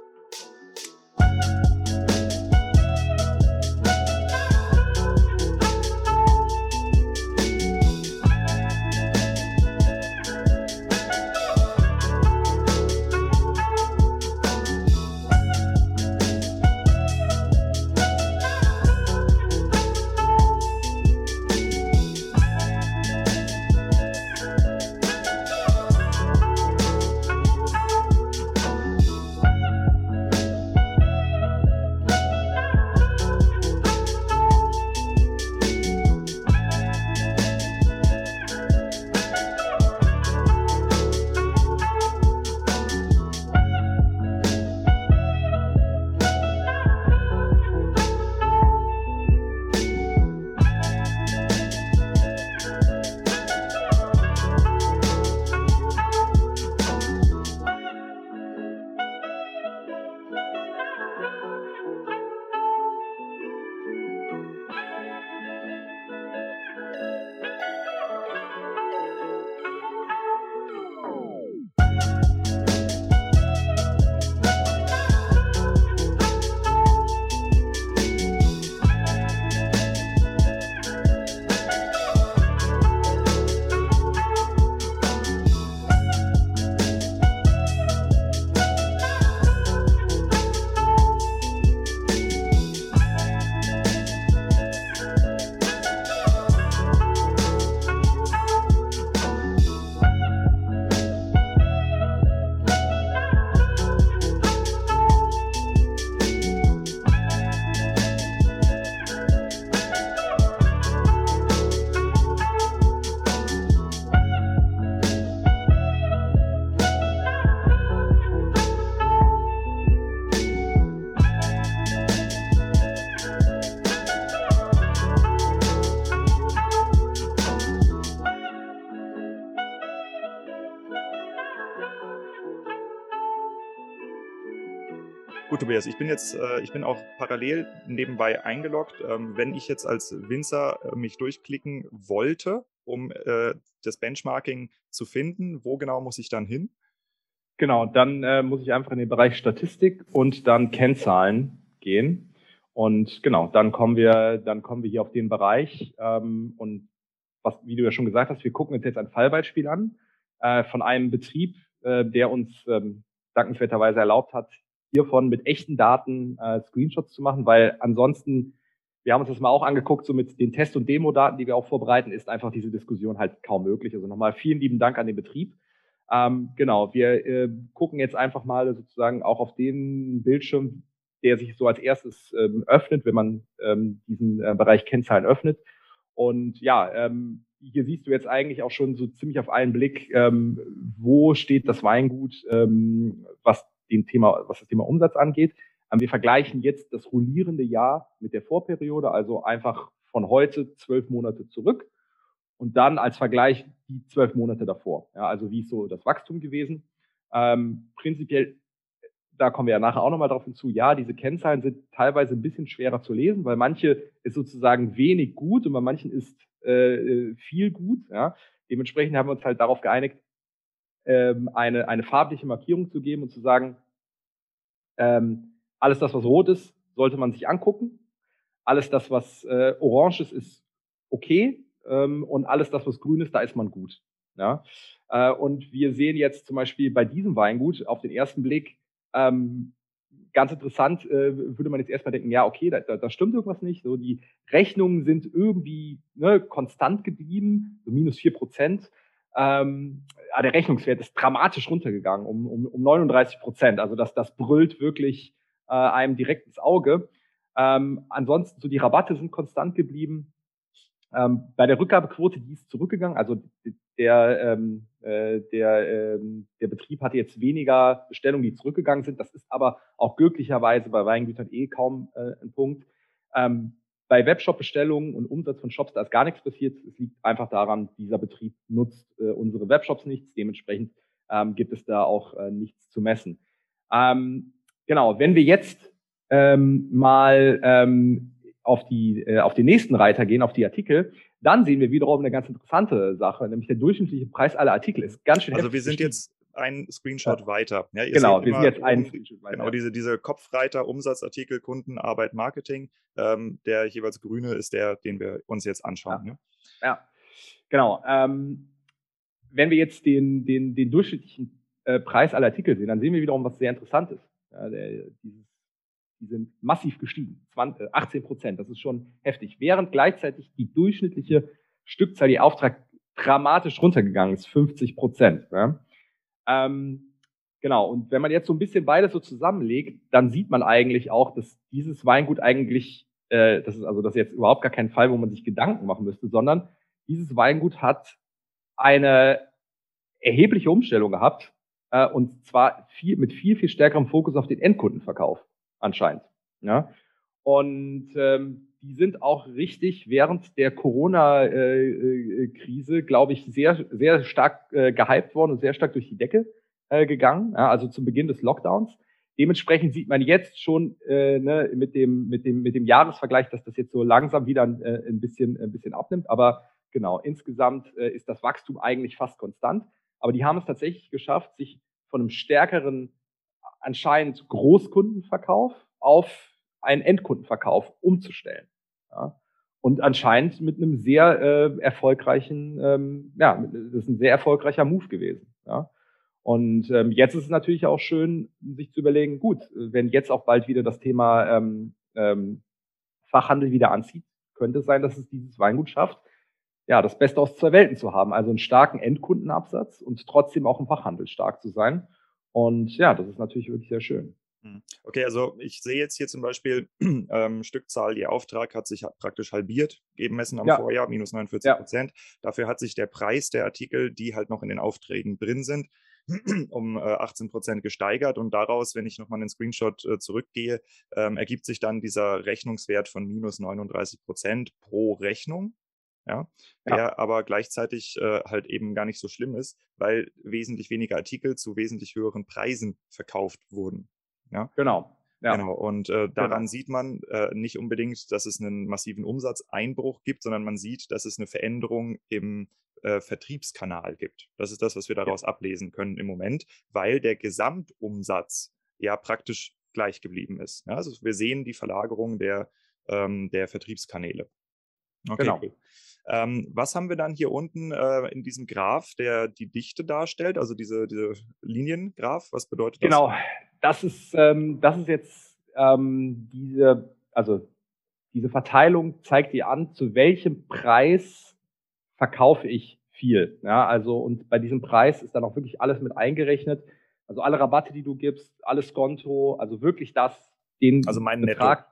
Tobias, ich bin jetzt, äh, ich bin auch parallel nebenbei eingeloggt. Ähm, wenn ich jetzt als Winzer äh, mich durchklicken wollte, um äh, das Benchmarking zu finden, wo genau muss ich dann hin? Genau, dann muss ich einfach in den Bereich Statistik und dann Kennzahlen gehen. Und genau, dann kommen wir, dann kommen wir hier auf den Bereich. Ähm, und was, wie du ja schon gesagt hast, wir gucken uns jetzt ein Fallbeispiel an von einem Betrieb, der uns ähm, dankenswerterweise erlaubt hat, hiervon mit echten Daten äh, Screenshots zu machen, weil ansonsten, wir haben uns das mal auch angeguckt, so mit den Test- und Demo-Daten, die wir auch vorbereiten, ist einfach diese Diskussion halt kaum möglich. Also nochmal vielen lieben Dank an den Betrieb. Ähm, genau, wir äh, gucken jetzt einfach mal sozusagen auch auf den Bildschirm, der sich so als erstes ähm, öffnet, wenn man ähm, diesen äh, Bereich Kennzahlen öffnet. Und ja, ähm, hier siehst du jetzt eigentlich auch schon so ziemlich auf einen Blick, ähm, wo steht das Weingut, ähm, was dem Thema, was das Thema Umsatz angeht. Ähm, wir vergleichen jetzt das rollierende Jahr mit der Vorperiode, also einfach von heute zwölf Monate zurück und dann als Vergleich die zwölf Monate davor. Ja, also wie ist so das Wachstum gewesen? Ähm, prinzipiell, da kommen wir ja nachher auch nochmal drauf hinzu, ja, diese Kennzahlen sind teilweise ein bisschen schwerer zu lesen, weil manche ist sozusagen wenig gut und bei manchen ist äh, viel gut. Ja. Dementsprechend haben wir uns halt darauf geeinigt, ähm, eine, eine farbliche Markierung zu geben und zu sagen, ähm, alles das, was rot ist, sollte man sich angucken. Alles das, was äh, orange ist, ist okay. Ähm, und alles das, was grün ist, da ist man gut. Ja? Äh, und wir sehen jetzt zum Beispiel bei diesem Weingut auf den ersten Blick, ähm, ganz interessant, äh, würde man jetzt erstmal denken, ja, okay, da, da, da stimmt irgendwas nicht. So, die Rechnungen sind irgendwie ne, konstant geblieben, so minus vier Prozent. Ähm, der Rechnungswert ist dramatisch runtergegangen, um, um, um 39 Prozent. Also das, das brüllt wirklich äh, einem direkt ins Auge. Ähm, ansonsten, so die Rabatte sind konstant geblieben. Ähm, bei der Rückgabequote, die ist zurückgegangen. Also der, ähm, äh, der, ähm, der Betrieb hatte jetzt weniger Bestellungen, die zurückgegangen sind. Das ist aber auch glücklicherweise bei Weingütern eh kaum äh, ein Punkt. Ähm, bei Webshop-Bestellungen und Umsatz von Shops, da ist gar nichts passiert. Es liegt einfach daran, dieser Betrieb nutzt äh, unsere Webshops nichts. Dementsprechend ähm, gibt es da auch äh, nichts zu messen. Ähm, genau, wenn wir jetzt ähm, mal ähm, auf, die, äh, auf den nächsten Reiter gehen, auf die Artikel, dann sehen wir wiederum eine ganz interessante Sache, nämlich der durchschnittliche Preis aller Artikel ist ganz schön Also wir sind jetzt ein Screenshot weiter. Ja, genau, wir sind jetzt ein Screenshot weiter. Genau, diese, diese Kopfreiter, Umsatzartikel, Kunden, Arbeit, Marketing. Ähm, der jeweils grüne ist der, den wir uns jetzt anschauen. Ja, ja. genau. Ähm, wenn wir jetzt den, den, den durchschnittlichen äh, Preis aller Artikel sehen, dann sehen wir wiederum was sehr Interessantes. Ja, der, dieses, die sind massiv gestiegen, 20, 18 äh, Prozent. Das ist schon heftig. Während gleichzeitig die durchschnittliche Stückzahl, die Auftrag dramatisch runtergegangen ist, 50 Prozent. Ja? Ähm, genau, und wenn man jetzt so ein bisschen beides so zusammenlegt, dann sieht man eigentlich auch, dass dieses Weingut eigentlich, äh, das ist also das ist jetzt überhaupt gar kein Fall, wo man sich Gedanken machen müsste, sondern dieses Weingut hat eine erhebliche Umstellung gehabt, äh, und zwar viel, mit viel, viel stärkerem Fokus auf den Endkundenverkauf anscheinend. Ja? Und ähm, die sind auch richtig während der Corona-Krise, äh, glaube ich, sehr, sehr stark äh, gehypt worden und sehr stark durch die Decke äh, gegangen, also zum Beginn des Lockdowns. Dementsprechend sieht man jetzt schon äh, ne, mit, dem, mit, dem, mit dem Jahresvergleich, dass das jetzt so langsam wieder äh, ein, bisschen, ein bisschen abnimmt. Aber genau, insgesamt äh, ist das Wachstum eigentlich fast konstant. Aber die haben es tatsächlich geschafft, sich von einem stärkeren, anscheinend Großkundenverkauf auf einen Endkundenverkauf umzustellen. Ja. Und anscheinend mit einem sehr äh, erfolgreichen, ähm, ja, das ist ein sehr erfolgreicher Move gewesen. Ja. Und ähm, jetzt ist es natürlich auch schön, sich zu überlegen, gut, wenn jetzt auch bald wieder das Thema ähm, ähm, Fachhandel wieder anzieht, könnte es sein, dass es dieses Weingut schafft, ja, das Beste aus zwei Welten zu haben. Also einen starken Endkundenabsatz und trotzdem auch im Fachhandel stark zu sein. Und ja, das ist natürlich wirklich sehr schön. Hm. Okay, also ich sehe jetzt hier zum Beispiel <clears throat> ähm, Stückzahl, ihr Auftrag hat sich praktisch halbiert, gemessen am ja. Vorjahr, minus 49 Prozent. Ja. Dafür hat sich der Preis der Artikel, die halt noch in den Aufträgen drin sind, <clears throat> um äh, 18 Prozent gesteigert. Und daraus, wenn ich nochmal einen Screenshot äh, zurückgehe, ähm, ergibt sich dann dieser Rechnungswert von minus 39 Prozent pro Rechnung. Ja, der ja. aber gleichzeitig äh, halt eben gar nicht so schlimm ist, weil wesentlich weniger Artikel zu wesentlich höheren Preisen verkauft wurden. Ja? Genau. Ja. Genau. Und äh, daran genau. sieht man äh, nicht unbedingt, dass es einen massiven Umsatzeinbruch gibt, sondern man sieht, dass es eine Veränderung im äh, Vertriebskanal gibt. Das ist das, was wir daraus ja. ablesen können im Moment, weil der Gesamtumsatz ja praktisch gleich geblieben ist. Ja, also wir sehen die Verlagerung der, ähm, der Vertriebskanäle. Okay, genau. Cool. Ähm, was haben wir dann hier unten äh, in diesem Graph, der die Dichte darstellt, also diese, diese Liniengraph? Was bedeutet das? Genau, das ist, ähm, das ist jetzt ähm, diese, also diese Verteilung zeigt dir an, zu welchem Preis verkaufe ich viel. Ja, also und bei diesem Preis ist dann auch wirklich alles mit eingerechnet. Also alle Rabatte, die du gibst, alles Konto, also wirklich das, den also mein Betrag, Netto.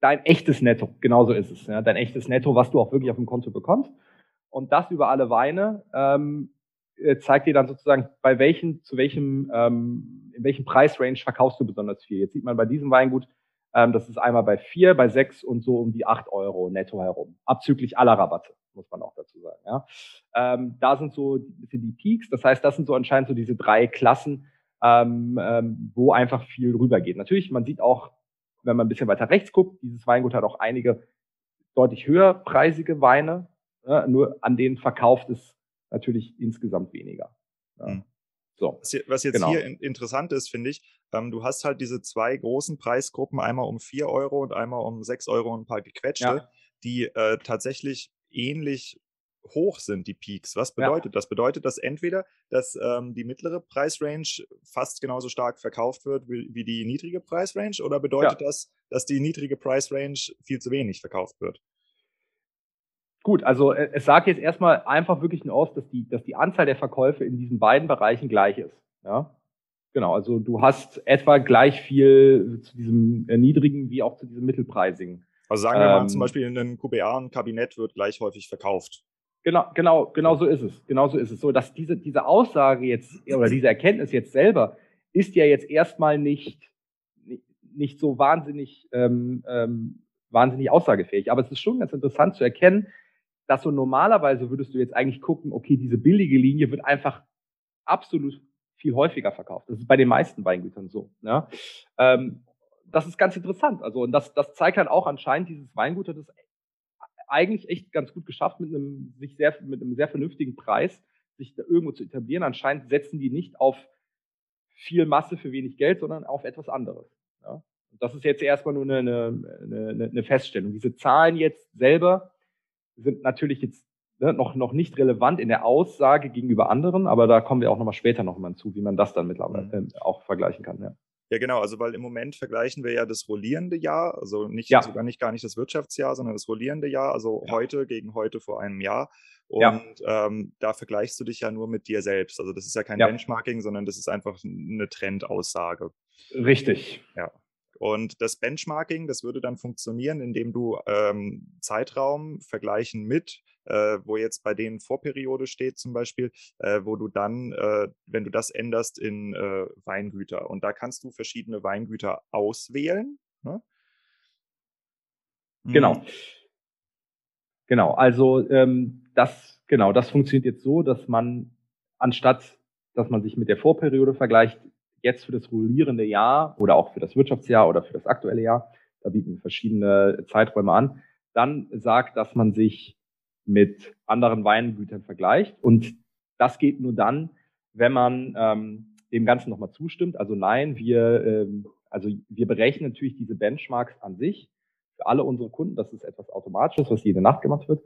Dein echtes Netto, genauso ist es. Ja, dein echtes Netto, was du auch wirklich auf dem Konto bekommst. Und das über alle Weine ähm, äh, zeigt dir dann sozusagen, bei welchen, zu welchem, ähm, in welchem Preisrange verkaufst du besonders viel. Jetzt sieht man bei diesem Weingut, ähm, das ist einmal bei vier, bei sechs und so um die acht Euro netto herum. Abzüglich aller Rabatte, muss man auch dazu sagen. Ja. Ähm, da sind so sind die Peaks, das heißt, das sind so anscheinend so diese drei Klassen, ähm, ähm, wo einfach viel rübergeht. Natürlich, man sieht auch, wenn man ein bisschen weiter rechts guckt, dieses Weingut hat auch einige deutlich höherpreisige Weine, ja, nur an denen verkauft es natürlich insgesamt weniger. Ja. Mhm. So, was jetzt genau. hier interessant ist, finde ich, ähm, du hast halt diese zwei großen Preisgruppen, einmal um 4 Euro und einmal um 6 Euro und ein paar gequetschte, ja. die äh, tatsächlich ähnlich hoch sind, die Peaks. Was bedeutet ja. das? Bedeutet das entweder, dass ähm, die mittlere Preisrange fast genauso stark verkauft wird wie, wie die niedrige Preisrange oder bedeutet ja. das, dass die niedrige Preisrange viel zu wenig verkauft wird? Gut, also äh, es sagt jetzt erstmal einfach wirklich nur aus, dass die, dass die Anzahl der Verkäufe in diesen beiden Bereichen gleich ist. Ja? Genau, also du hast etwa gleich viel zu diesem äh, niedrigen wie auch zu diesem mittelpreisigen. Also sagen wir ähm, mal zum Beispiel, ein QBA, ein Kabinett wird gleich häufig verkauft. Genau, genau, genau so ist es. Genau so ist es. So, dass diese, diese Aussage jetzt oder diese Erkenntnis jetzt selber ist ja jetzt erstmal nicht, nicht so wahnsinnig, ähm, ähm, wahnsinnig aussagefähig. Aber es ist schon ganz interessant zu erkennen, dass so normalerweise würdest du jetzt eigentlich gucken, okay, diese billige Linie wird einfach absolut viel häufiger verkauft. Das ist bei den meisten Weingütern so. Ja? Ähm, das ist ganz interessant. Also, und das, das zeigt halt auch anscheinend, dieses Weingut es eigentlich echt ganz gut geschafft, mit einem, sich sehr, mit einem sehr vernünftigen Preis sich da irgendwo zu etablieren. Anscheinend setzen die nicht auf viel Masse für wenig Geld, sondern auf etwas anderes. Ja? Das ist jetzt erstmal nur eine, eine, eine, eine Feststellung. Diese Zahlen jetzt selber sind natürlich jetzt ne, noch, noch nicht relevant in der Aussage gegenüber anderen, aber da kommen wir auch nochmal später nochmal zu, wie man das dann mittlerweile mhm. äh, auch vergleichen kann. Ja. Ja, genau, also weil im Moment vergleichen wir ja das rollierende Jahr, also nicht ja. sogar nicht gar nicht das Wirtschaftsjahr, sondern das rollierende Jahr, also ja. heute gegen heute vor einem Jahr. Und ja. ähm, da vergleichst du dich ja nur mit dir selbst. Also das ist ja kein Benchmarking, sondern das ist einfach eine Trendaussage. Richtig. Ja. Und das Benchmarking, das würde dann funktionieren, indem du ähm, Zeitraum vergleichen mit, äh, wo jetzt bei denen Vorperiode steht zum Beispiel, äh, wo du dann, äh, wenn du das änderst, in äh, Weingüter. Und da kannst du verschiedene Weingüter auswählen. Ne? Genau. Mhm. Genau, also ähm, das, genau, das funktioniert jetzt so, dass man anstatt, dass man sich mit der Vorperiode vergleicht, jetzt für das rollierende Jahr oder auch für das Wirtschaftsjahr oder für das aktuelle Jahr, da bieten wir verschiedene Zeiträume an, dann sagt, dass man sich mit anderen Weingütern vergleicht. Und das geht nur dann, wenn man ähm, dem Ganzen nochmal zustimmt. Also nein, wir, ähm, also wir berechnen natürlich diese Benchmarks an sich für alle unsere Kunden. Das ist etwas Automatisches, was jede Nacht gemacht wird.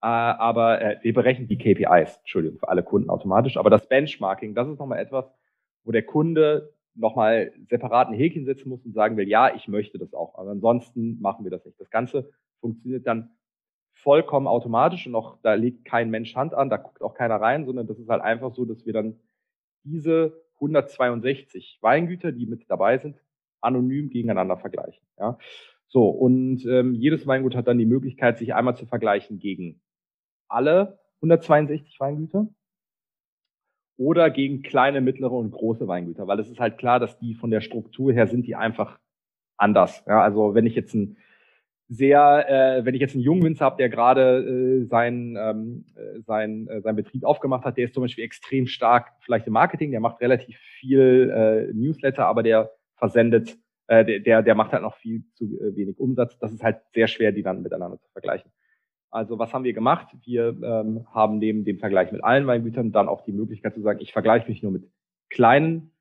Äh, aber äh, wir berechnen die KPIs, Entschuldigung, für alle Kunden automatisch. Aber das Benchmarking, das ist nochmal etwas, wo der Kunde nochmal separat ein Häkchen setzen muss und sagen will, ja, ich möchte das auch. Aber ansonsten machen wir das nicht. Das Ganze funktioniert dann vollkommen automatisch und auch da legt kein Mensch Hand an, da guckt auch keiner rein, sondern das ist halt einfach so, dass wir dann diese 162 Weingüter, die mit dabei sind, anonym gegeneinander vergleichen. Ja. So, und ähm, jedes Weingut hat dann die Möglichkeit, sich einmal zu vergleichen gegen alle 162 Weingüter oder gegen kleine, mittlere und große Weingüter, weil es ist halt klar, dass die von der Struktur her sind die einfach anders. Ja, also wenn ich jetzt ein sehr, äh, wenn ich jetzt einen jungen Winzer habe, der gerade äh, sein, ähm, äh, sein, äh, sein Betrieb aufgemacht hat, der ist zum Beispiel extrem stark vielleicht im Marketing, der macht relativ viel äh, Newsletter, aber der versendet äh, der, der macht halt noch viel zu äh, wenig Umsatz. Das ist halt sehr schwer, die dann miteinander zu vergleichen. Also was haben wir gemacht? Wir ähm, haben neben dem Vergleich mit allen Weingütern dann auch die Möglichkeit zu sagen, ich vergleiche mich nur mit kleinen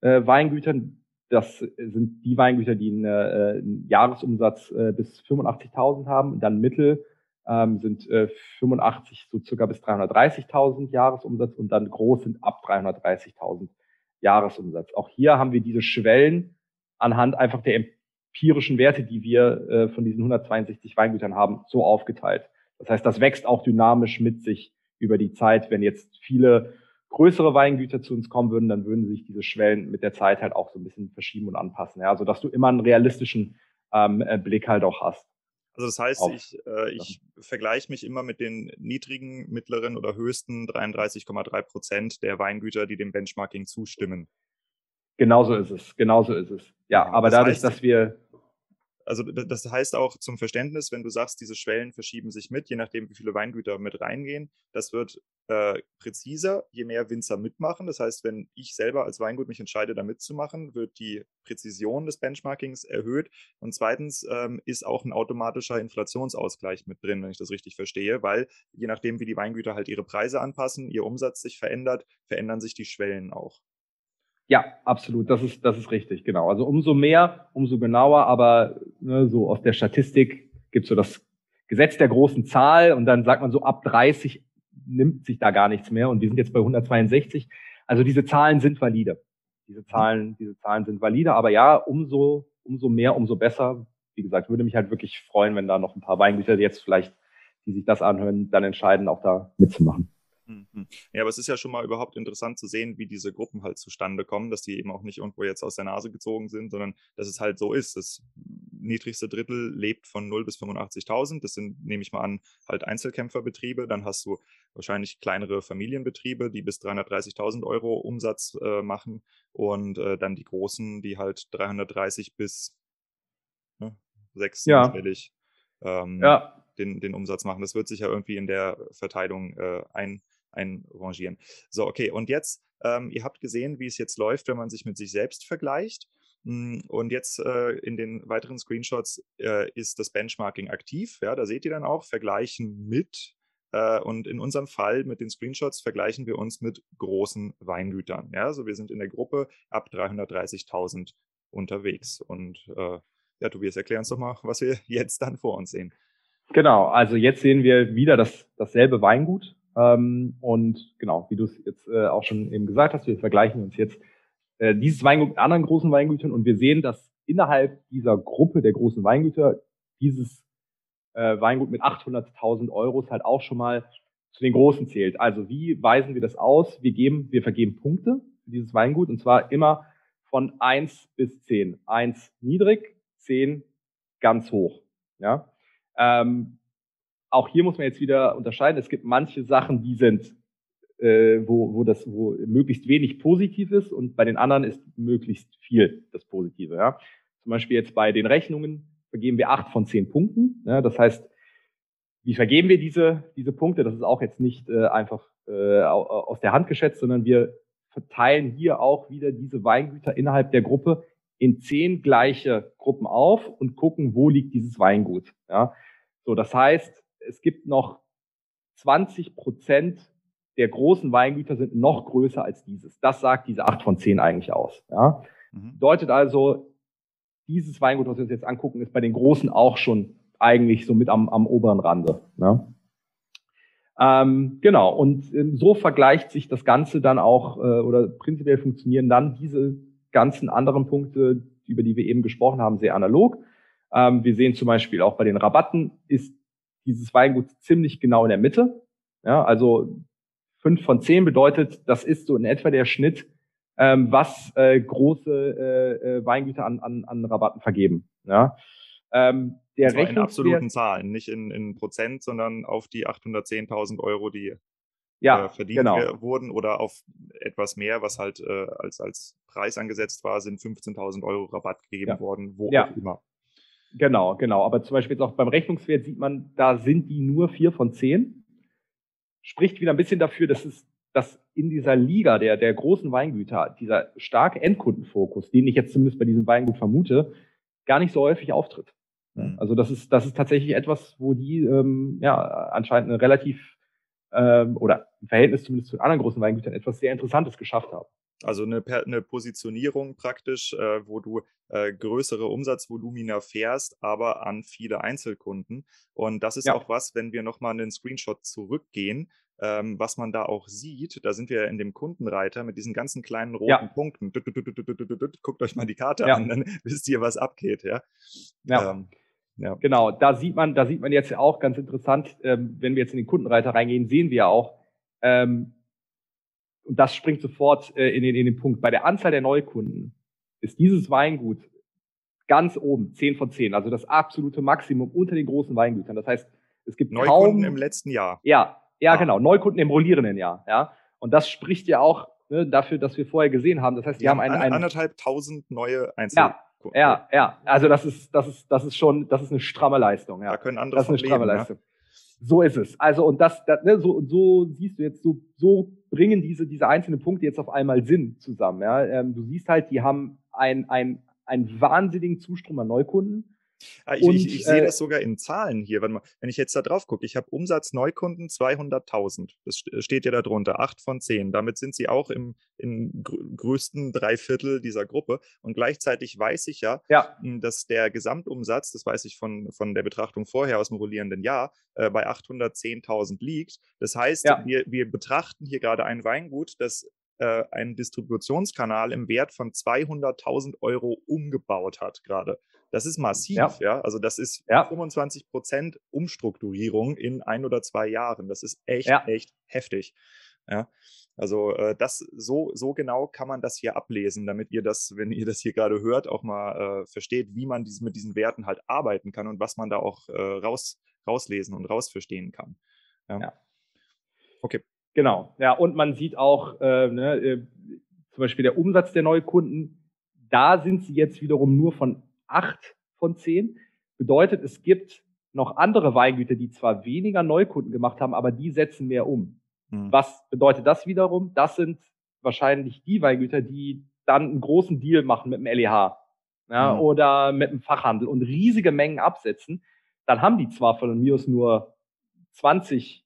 äh, Weingütern. Das sind die Weingüter, die einen, äh, einen Jahresumsatz äh, bis 85.000 haben. Dann Mittel ähm, sind äh, 85 so circa bis 330.000 Jahresumsatz und dann groß sind ab 330.000 Jahresumsatz. Auch hier haben wir diese Schwellen anhand einfach der empirischen Werte, die wir äh, von diesen 162 Weingütern haben, so aufgeteilt. Das heißt, das wächst auch dynamisch mit sich über die Zeit. Wenn jetzt viele größere Weingüter zu uns kommen würden, dann würden sich diese Schwellen mit der Zeit halt auch so ein bisschen verschieben und anpassen, ja, sodass du immer einen realistischen ähm, äh, Blick halt auch hast. Also das heißt, ich, äh, ich vergleiche mich immer mit den niedrigen, mittleren oder höchsten 33,3 Prozent der Weingüter, die dem Benchmarking zustimmen. Genauso ist es, genauso ist es. Ja, aber das dadurch, heißt, dass wir also das heißt auch zum Verständnis, wenn du sagst, diese Schwellen verschieben sich mit, je nachdem, wie viele Weingüter mit reingehen, das wird äh, präziser, je mehr Winzer mitmachen. Das heißt, wenn ich selber als Weingut mich entscheide, da mitzumachen, wird die Präzision des Benchmarkings erhöht. Und zweitens ähm, ist auch ein automatischer Inflationsausgleich mit drin, wenn ich das richtig verstehe, weil je nachdem, wie die Weingüter halt ihre Preise anpassen, ihr Umsatz sich verändert, verändern sich die Schwellen auch. Ja, absolut. Das ist, das ist richtig, genau. Also umso mehr, umso genauer, aber ne, so aus der Statistik gibt so das Gesetz der großen Zahl und dann sagt man so ab 30 nimmt sich da gar nichts mehr und wir sind jetzt bei 162. Also diese Zahlen sind valide. Diese. Zahlen, diese Zahlen sind valide, aber ja, umso, umso mehr, umso besser. Wie gesagt, würde mich halt wirklich freuen, wenn da noch ein paar Weingüter jetzt vielleicht, die sich das anhören, dann entscheiden, auch da mitzumachen. Mhm. Ja, aber es ist ja schon mal überhaupt interessant zu sehen, wie diese Gruppen halt zustande kommen, dass die eben auch nicht irgendwo jetzt aus der Nase gezogen sind, sondern dass es halt so ist. Das niedrigste Drittel lebt von 0 bis 85.000. Das sind, nehme ich mal an, halt Einzelkämpferbetriebe. Dann hast du wahrscheinlich kleinere Familienbetriebe, die bis 330.000 Euro Umsatz äh, machen und äh, dann die großen, die halt 330 bis ne, 6 ja. ähm, ja. Den, den Umsatz machen. Das wird sich ja irgendwie in der Verteilung äh, ein, einrangieren. So, okay, und jetzt, ähm, ihr habt gesehen, wie es jetzt läuft, wenn man sich mit sich selbst vergleicht. Hm, und jetzt äh, in den weiteren Screenshots äh, ist das Benchmarking aktiv. Ja, da seht ihr dann auch, vergleichen mit. Äh, und in unserem Fall mit den Screenshots vergleichen wir uns mit großen Weingütern. Ja, also wir sind in der Gruppe ab 330.000 unterwegs. Und äh, ja, Tobias, erklär uns doch mal, was wir <laughs> jetzt dann vor uns sehen. Genau, also jetzt sehen wir wieder das, dasselbe Weingut. Ähm, und genau, wie du es jetzt äh, auch schon eben gesagt hast, wir vergleichen uns jetzt äh, dieses Weingut mit anderen großen Weingütern und wir sehen, dass innerhalb dieser Gruppe der großen Weingüter dieses äh, Weingut mit 800.000 Euro halt auch schon mal zu den großen zählt. Also wie weisen wir das aus? Wir geben, wir vergeben Punkte für dieses Weingut und zwar immer von eins bis zehn. Eins niedrig, zehn ganz hoch. Ja. Ähm, auch hier muss man jetzt wieder unterscheiden. Es gibt manche Sachen, die sind, äh, wo, wo das, wo möglichst wenig positiv ist und bei den anderen ist möglichst viel das Positive. Ja? Zum Beispiel jetzt bei den Rechnungen vergeben wir acht von zehn Punkten. Ja? Das heißt, wie vergeben wir diese, diese Punkte? Das ist auch jetzt nicht äh, einfach äh, aus der Hand geschätzt, sondern wir verteilen hier auch wieder diese Weingüter innerhalb der Gruppe in zehn gleiche Gruppen auf und gucken, wo liegt dieses Weingut. Ja? So, das heißt, es gibt noch 20 Prozent der großen Weingüter sind noch größer als dieses. Das sagt diese 8 von 10 eigentlich aus. Ja? Mhm. Bedeutet also, dieses Weingut, was wir uns jetzt angucken, ist bei den Großen auch schon eigentlich so mit am, am oberen Rande. Ne? Ähm, genau, und ähm, so vergleicht sich das Ganze dann auch, äh, oder prinzipiell funktionieren dann diese ganzen anderen Punkte, über die wir eben gesprochen haben, sehr analog. Ähm, wir sehen zum Beispiel auch bei den Rabatten ist dieses Weingut ziemlich genau in der Mitte. Ja, also fünf von zehn bedeutet, das ist so in etwa der Schnitt, ähm, was äh, große äh, äh Weingüter an, an, an Rabatten vergeben. Ja. Ähm, der das in absoluten Zahlen, nicht in, in Prozent, sondern auf die 810.000 Euro, die ja, äh, verdient genau. wurden oder auf etwas mehr, was halt äh, als, als Preis angesetzt war, sind 15.000 Euro Rabatt gegeben ja. worden, wo ja. auch immer. Genau, genau. Aber zum Beispiel jetzt auch beim Rechnungswert sieht man, da sind die nur vier von zehn. Spricht wieder ein bisschen dafür, dass es dass in dieser Liga der, der großen Weingüter dieser starke Endkundenfokus, den ich jetzt zumindest bei diesem Weingut vermute, gar nicht so häufig auftritt. Mhm. Also das ist, das ist tatsächlich etwas, wo die ähm, ja anscheinend eine relativ ähm, oder im Verhältnis zumindest zu anderen großen Weingütern etwas sehr Interessantes geschafft haben. Also eine, eine Positionierung praktisch, äh, wo du äh, größere Umsatzvolumina fährst, aber an viele Einzelkunden. Und das ist ja. auch was, wenn wir nochmal einen Screenshot zurückgehen, ähm, was man da auch sieht, da sind wir in dem Kundenreiter mit diesen ganzen kleinen roten ja. Punkten. Guckt euch mal die Karte ja. an, dann <laughs> wisst ihr, was abgeht, ja. Ja. Ähm, ja. Genau, da sieht man, da sieht man jetzt auch ganz interessant, ähm, wenn wir jetzt in den Kundenreiter reingehen, sehen wir auch, ähm, und das springt sofort äh, in, den, in den Punkt, bei der Anzahl der Neukunden ist dieses Weingut ganz oben, 10 von 10, also das absolute Maximum unter den großen Weingütern. Das heißt, es gibt Neukunden kaum, im letzten Jahr. Ja, ja, ah. genau, Neukunden im rollierenden Jahr, ja. Und das spricht ja auch ne, dafür, dass wir vorher gesehen haben. Das heißt, die, die haben, haben anderthalb tausend neue Einzelkunden. Ja, ja, ja. Also das ist, das ist, das ist schon, das ist eine stramme Leistung. Ja. Da können andere das ist eine stramme leben, Leistung. Ja? So ist es. Also und das, das ne, so so siehst du jetzt so so bringen diese diese einzelnen Punkte jetzt auf einmal Sinn zusammen. Ja, ähm, du siehst halt, die haben ein ein einen wahnsinnigen Zustrom an Neukunden. Ah, ich, und, ich, ich sehe äh, das sogar in Zahlen hier. Wenn, wenn ich jetzt da drauf gucke, ich habe Umsatz Neukunden 200.000. Das steht ja da drunter, 8 von 10. Damit sind sie auch im, im größten Dreiviertel dieser Gruppe. Und gleichzeitig weiß ich ja, ja, hm, dass der Gesamtumsatz, das weiß ich von, von der Betrachtung vorher aus dem rollierenden Jahr, äh, bei 810.000 liegt. Das heißt, ja. wir, wir betrachten hier gerade ein Weingut, das äh, einen Distributionskanal im Wert von 200.000 Euro umgebaut hat gerade. Das ist massiv, ja. ja? Also das ist ja. 25 Prozent Umstrukturierung in ein oder zwei Jahren. Das ist echt, ja. echt heftig. Ja. Also äh, das so so genau kann man das hier ablesen, damit ihr das, wenn ihr das hier gerade hört, auch mal äh, versteht, wie man dies, mit diesen Werten halt arbeiten kann und was man da auch äh, raus rauslesen und rausverstehen kann. Ja. ja. Okay. Genau. Ja und man sieht auch äh, ne, äh, zum Beispiel der Umsatz der Neukunden. Da sind sie jetzt wiederum nur von acht von zehn. Bedeutet, es gibt noch andere Weingüter, die zwar weniger Neukunden gemacht haben, aber die setzen mehr um. Mhm. Was bedeutet das wiederum? Das sind wahrscheinlich die Weingüter, die dann einen großen Deal machen mit dem LEH ja, mhm. oder mit dem Fachhandel und riesige Mengen absetzen. Dann haben die zwar von mir aus nur 20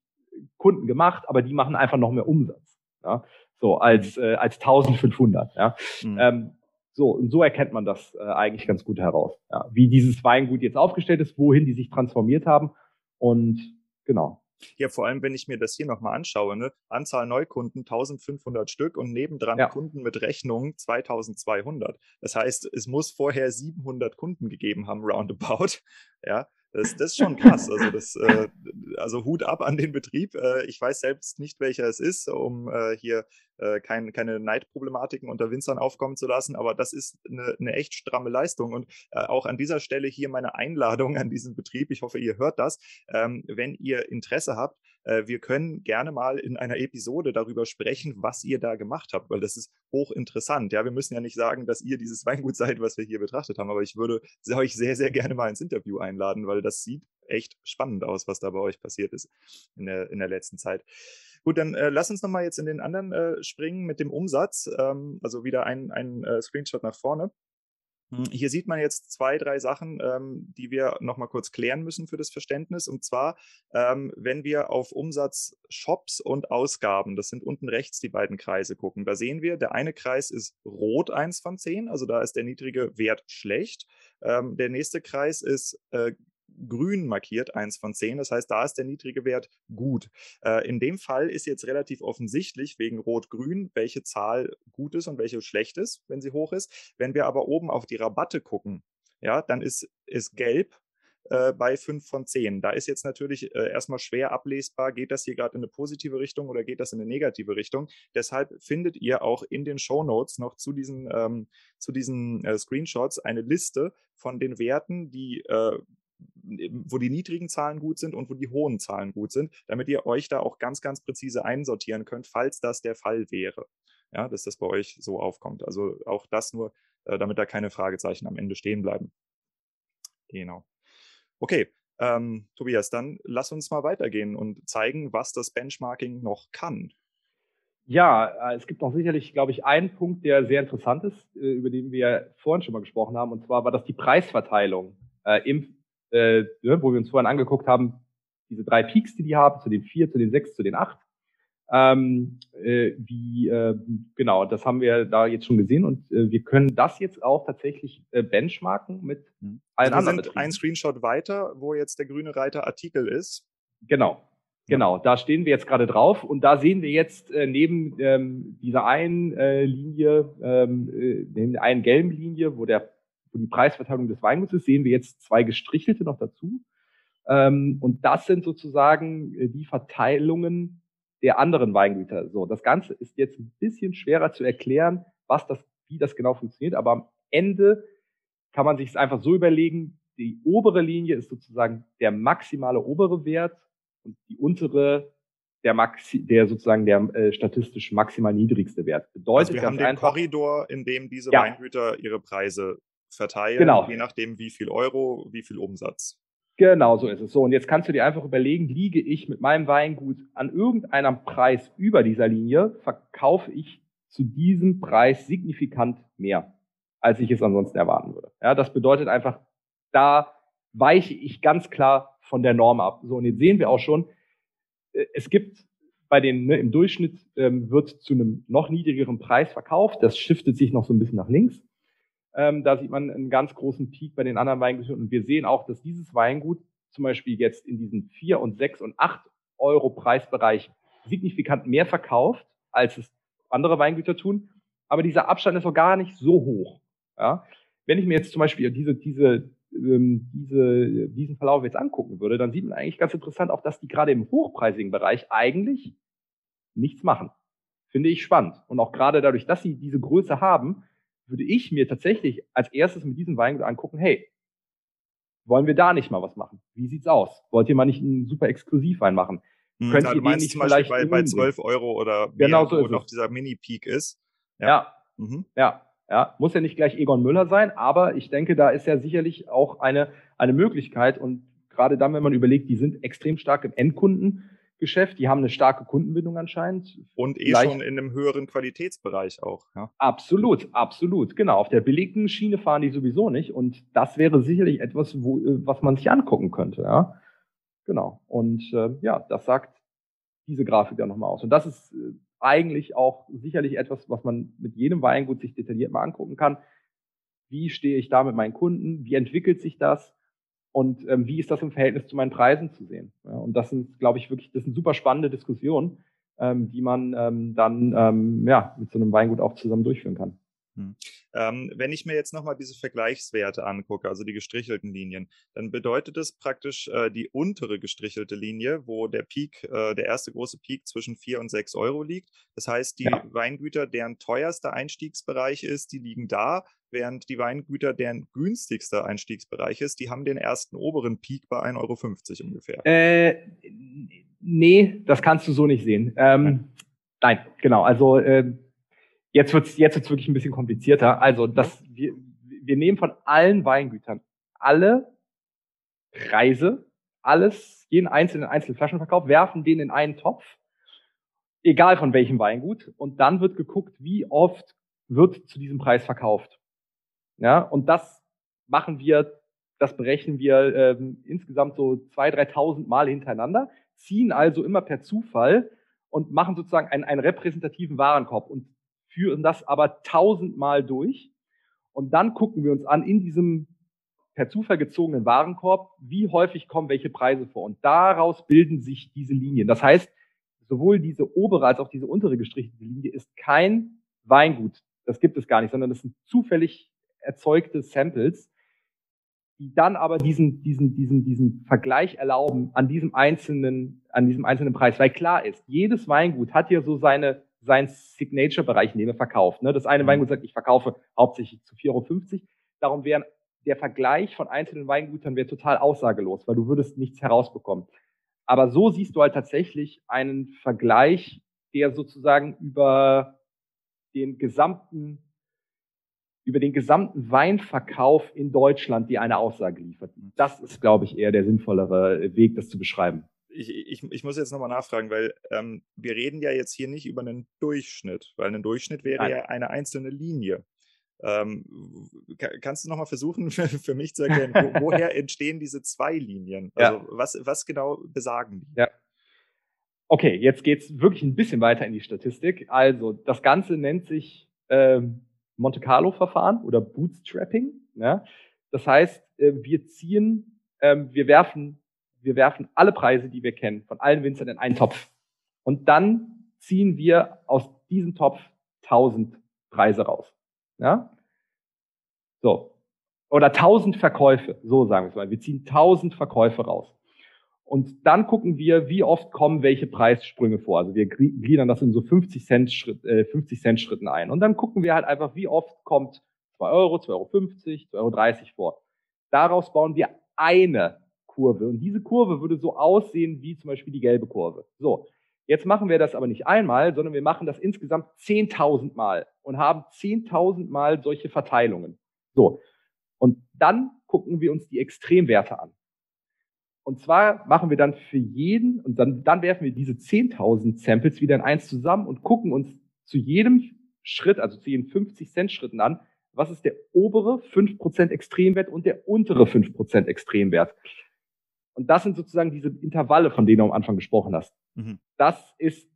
Kunden gemacht, aber die machen einfach noch mehr Umsatz. Ja, so als, mhm. äh, als 1500. Ja. Mhm. Ähm, so, und so erkennt man das äh, eigentlich ganz gut heraus, ja, wie dieses Weingut jetzt aufgestellt ist, wohin die sich transformiert haben. Und genau. Ja, vor allem, wenn ich mir das hier nochmal anschaue, ne? Anzahl Neukunden 1500 Stück und nebendran ja. Kunden mit Rechnung 2200. Das heißt, es muss vorher 700 Kunden gegeben haben, roundabout. <laughs> Ja, das, das ist schon krass. Also, das, äh, also Hut ab an den Betrieb. Äh, ich weiß selbst nicht, welcher es ist, um äh, hier äh, kein, keine Neidproblematiken unter Winzern aufkommen zu lassen, aber das ist eine, eine echt stramme Leistung. Und äh, auch an dieser Stelle hier meine Einladung an diesen Betrieb. Ich hoffe, ihr hört das. Ähm, wenn ihr Interesse habt, wir können gerne mal in einer Episode darüber sprechen, was ihr da gemacht habt, weil das ist hochinteressant. Ja, wir müssen ja nicht sagen, dass ihr dieses <laughs> Weingut seid, was wir hier betrachtet haben, aber ich würde euch sehr, sehr gerne mal ins Interview einladen, weil das sieht echt spannend aus, was da bei euch passiert ist in der, in der letzten Zeit. Gut, dann äh, lass uns nochmal jetzt in den anderen äh, springen mit dem Umsatz. Ähm, also wieder ein, ein äh, Screenshot nach vorne. Hm, hier sieht man jetzt zwei, drei Sachen, ähm, die wir nochmal kurz klären müssen für das Verständnis. Und zwar, ähm, wenn wir auf Umsatz Shops und Ausgaben, das sind unten rechts die beiden Kreise gucken, da sehen wir, der eine Kreis ist rot 1 von 10, also da ist der niedrige Wert schlecht. Ähm, der nächste Kreis ist äh, grün markiert, eins von zehn. Das heißt, da ist der niedrige Wert gut. Äh, in dem Fall ist jetzt relativ offensichtlich wegen Rot-Grün, welche Zahl gut ist und welche schlecht ist, wenn sie hoch ist. Wenn wir aber oben auf die Rabatte gucken, ja, dann ist, ist gelb äh, bei 5 von 10. Da ist jetzt natürlich äh, erstmal schwer ablesbar, geht das hier gerade in eine positive Richtung oder geht das in eine negative Richtung. Deshalb findet ihr auch in den Show Notes noch zu diesen, ähm, zu diesen äh, Screenshots eine Liste von den Werten, die wo die niedrigen Zahlen gut sind und wo die hohen Zahlen gut sind, damit ihr euch da auch ganz, ganz präzise einsortieren könnt, falls das der Fall wäre. Ja, dass das bei euch so aufkommt. Also auch das nur, äh, damit da keine Fragezeichen am Ende stehen bleiben. Genau. Okay, ähm, Tobias, dann lass uns mal weitergehen und zeigen, was das Benchmarking noch kann. Ja, äh, es gibt noch sicherlich, glaube ich, einen Punkt, der sehr interessant ist, äh, über den wir vorhin schon mal gesprochen haben, und zwar war das die Preisverteilung im, äh, ne, wo wir uns vorhin angeguckt haben, diese drei Peaks, die die haben, zu den vier, zu den sechs, zu den acht. Ähm, äh, wie äh, genau, das haben wir da jetzt schon gesehen und äh, wir können das jetzt auch tatsächlich äh, benchmarken mit mhm. allen also anderen. Wir sind ein Screenshot weiter, wo jetzt der grüne Reiter Artikel ist. Genau. Genau, da stehen wir jetzt gerade drauf und da sehen wir jetzt äh, neben ähm, dieser einen äh, Linie, ähm, äh, neben der einen gelben Linie, wo der wo die Preisverteilung des Weinguts ist, sehen wir jetzt zwei gestrichelte noch dazu. Ähm, und das sind sozusagen äh, die Verteilungen der anderen Weingüter. So, das Ganze ist jetzt ein bisschen schwerer zu erklären, was das, wie das genau funktioniert, aber am Ende kann man sich es einfach so überlegen, die obere Linie ist sozusagen der maximale obere Wert und die untere der, Maxi, der sozusagen der äh, statistisch maximal niedrigste Wert. Bedeutet also wir haben den einfach, Korridor, in dem diese ja. Weingüter ihre Preise verteilen, genau. je nachdem wie viel Euro, wie viel Umsatz. Genau so ist es. So, und jetzt kannst du dir einfach überlegen, liege ich mit meinem Weingut an irgendeinem Preis über dieser Linie, verkaufe ich zu diesem Preis signifikant mehr, als ich es ansonsten erwarten würde. Ja, das bedeutet einfach, da weiche ich ganz klar von der Norm ab. So, und jetzt sehen wir auch schon, äh, es gibt bei den, ne, im Durchschnitt ähm, wird zu einem noch niedrigeren Preis verkauft. Das shiftet sich noch so ein bisschen nach links. Ähm, da sieht man einen ganz großen Peak bei den anderen Weingütern. Und wir sehen auch, dass dieses Weingut zum Beispiel jetzt in diesen vier und sechs und acht Euro Preisbereich signifikant mehr verkauft, als es andere Weingüter tun. Aber dieser Abstand ist auch gar nicht so hoch. Ja? Wenn ich mir jetzt zum Beispiel diese, diese ähm, diese, diesen Verlauf jetzt angucken würde, dann sieht man eigentlich ganz interessant auch, dass die gerade im hochpreisigen Bereich eigentlich nichts machen. Finde ich spannend. Und auch gerade dadurch, dass sie diese Größe haben, würde ich mir tatsächlich als erstes mit diesem Weingut angucken, hey, wollen wir da nicht mal was machen? Wie sieht's aus? Wollt ihr mal nicht einen super Exklusivwein machen? Hm, Könnt ihr den nicht vielleicht bei, bei 12 Euro oder mehr, genau so wo noch dieser Mini-Peak ist? Ja. Ja. Mhm. ja. Ja, muss ja nicht gleich Egon Müller sein, aber ich denke, da ist ja sicherlich auch eine, eine Möglichkeit. Und gerade dann, wenn man überlegt, die sind extrem stark im Endkundengeschäft, die haben eine starke Kundenbindung anscheinend. Und eh Leicht. schon in einem höheren Qualitätsbereich auch. Ja. Absolut, absolut. Genau. Auf der billigen Schiene fahren die sowieso nicht. Und das wäre sicherlich etwas, wo, was man sich angucken könnte. Ja. Genau. Und äh, ja, das sagt diese Grafik dann nochmal aus. Und das ist äh, eigentlich auch sicherlich etwas, was man mit jedem Weingut sich detailliert mal angucken kann. Wie stehe ich da mit meinen Kunden? Wie entwickelt sich das? Und ähm, wie ist das im Verhältnis zu meinen Preisen zu sehen? Ja, und das sind, glaube ich, wirklich, das sind super spannende Diskussionen, ähm, die man ähm, dann ähm, ja, mit so einem Weingut auch zusammen durchführen kann. Hm. Ähm, wenn ich mir jetzt nochmal diese Vergleichswerte angucke, also die gestrichelten Linien, dann bedeutet es praktisch äh, die untere gestrichelte Linie, wo der Peak, äh, der erste große Peak zwischen 4 und 6 Euro liegt. Das heißt, die ja. Weingüter, deren teuerster Einstiegsbereich ist, die liegen da, während die Weingüter, deren günstigster Einstiegsbereich ist, die haben den ersten oberen Peak bei 1,50 Euro ungefähr. Äh, nee, das kannst du so nicht sehen. Ähm, nein, genau. Also äh, Jetzt wird's jetzt wird's wirklich ein bisschen komplizierter. Also, das, wir, wir nehmen von allen Weingütern alle Preise, alles, jeden einzelnen einzelnen Flaschenverkauf, werfen den in einen Topf, egal von welchem Weingut, und dann wird geguckt, wie oft wird zu diesem Preis verkauft. Ja, und das machen wir, das berechnen wir ähm, insgesamt so 2.000, 3.000 Mal hintereinander, ziehen also immer per Zufall und machen sozusagen einen, einen repräsentativen Warenkorb und führen das aber tausendmal durch. Und dann gucken wir uns an in diesem per Zufall gezogenen Warenkorb, wie häufig kommen welche Preise vor. Und daraus bilden sich diese Linien. Das heißt, sowohl diese obere als auch diese untere gestrichelte Linie ist kein Weingut. Das gibt es gar nicht, sondern das sind zufällig erzeugte Samples, die dann aber diesen, diesen, diesen, diesen Vergleich erlauben an diesem einzelnen, an diesem einzelnen Preis. Weil klar ist, jedes Weingut hat ja so seine seinen Signature-Bereich, in dem er verkauft. Ne? Das eine mhm. Weingut sagt, ich verkaufe hauptsächlich zu 4,50 Euro. Darum wäre der Vergleich von einzelnen Weingütern wäre total aussagelos, weil du würdest nichts herausbekommen. Aber so siehst du halt tatsächlich einen Vergleich, der sozusagen über den gesamten über den gesamten Weinverkauf in Deutschland dir eine Aussage liefert. Das ist, glaube ich, eher der sinnvollere Weg, das zu beschreiben. Ich, ich, ich muss jetzt nochmal nachfragen, weil ähm, wir reden ja jetzt hier nicht über einen Durchschnitt, weil ein Durchschnitt wäre Nein. ja eine einzelne Linie. Ähm, kannst du nochmal versuchen, <laughs> für, mich zu erklären, wo, <laughs> woher entstehen diese zwei Linien? Also ja. was, was genau besagen die? Ja. Okay, jetzt geht es wirklich ein bisschen weiter in die Statistik. Also das Ganze nennt sich ähm, Monte Carlo-Verfahren oder Bootstrapping. Ja? Das heißt, äh, wir ziehen, ähm, wir werfen, wir werfen alle Preise, die wir kennen, von allen Winzern in einen Topf. Und dann ziehen wir aus diesem Topf 1000 Preise raus. Ja? So. Oder 1000 Verkäufe, so sagen wir es mal. Wir ziehen 1000 Verkäufe raus. Und dann gucken wir, wie oft kommen welche Preissprünge vor. Also wir gliedern das in so 50 Cent, Schritt, äh, 50 Cent Schritten ein. Und dann gucken wir halt einfach, wie oft kommt 2 Euro, 2,50 Euro, 2,30 Euro vor. Daraus bauen wir eine Kurve. Und diese Kurve würde so aussehen wie zum Beispiel die gelbe Kurve. So. Jetzt machen wir das aber nicht einmal, sondern wir machen das insgesamt 10.000 Mal und haben 10.000 Mal solche Verteilungen. So. Und dann gucken wir uns die Extremwerte an. Und zwar machen wir dann für jeden, und dann, dann werfen wir diese 10.000 Samples wieder in eins zusammen und gucken uns zu jedem Schritt, also zu jeden 50 Cent Schritten an, was ist der obere 5% Extremwert und der untere 5% Extremwert. Und das sind sozusagen diese Intervalle, von denen du am Anfang gesprochen hast. Mhm. Das ist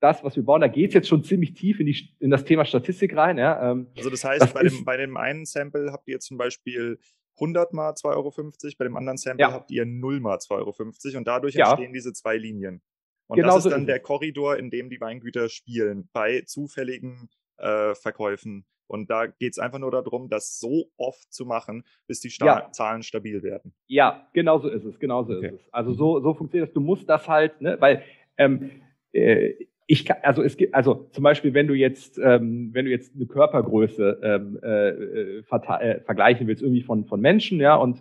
das, was wir bauen. Da geht es jetzt schon ziemlich tief in, die, in das Thema Statistik rein. Ja. Ähm, also das heißt, das bei, dem, bei dem einen Sample habt ihr zum Beispiel 100 mal 2,50 Euro, bei dem anderen Sample ja. habt ihr 0 mal 2,50 Euro und dadurch ja. entstehen diese zwei Linien. Und genau das ist dann ist der Korridor, in dem die Weingüter spielen, bei zufälligen äh, Verkäufen. Und da geht es einfach nur darum, das so oft zu machen, bis die Sta ja. Zahlen stabil werden. Ja, genau so ist es, genau so okay. ist es. Also so, so funktioniert das. Du musst das halt, ne, weil ähm, äh, ich kann, also es gibt, also zum Beispiel, wenn du jetzt, ähm, wenn du jetzt eine Körpergröße ähm, äh, äh, äh, vergleichen willst, irgendwie von, von Menschen, ja, und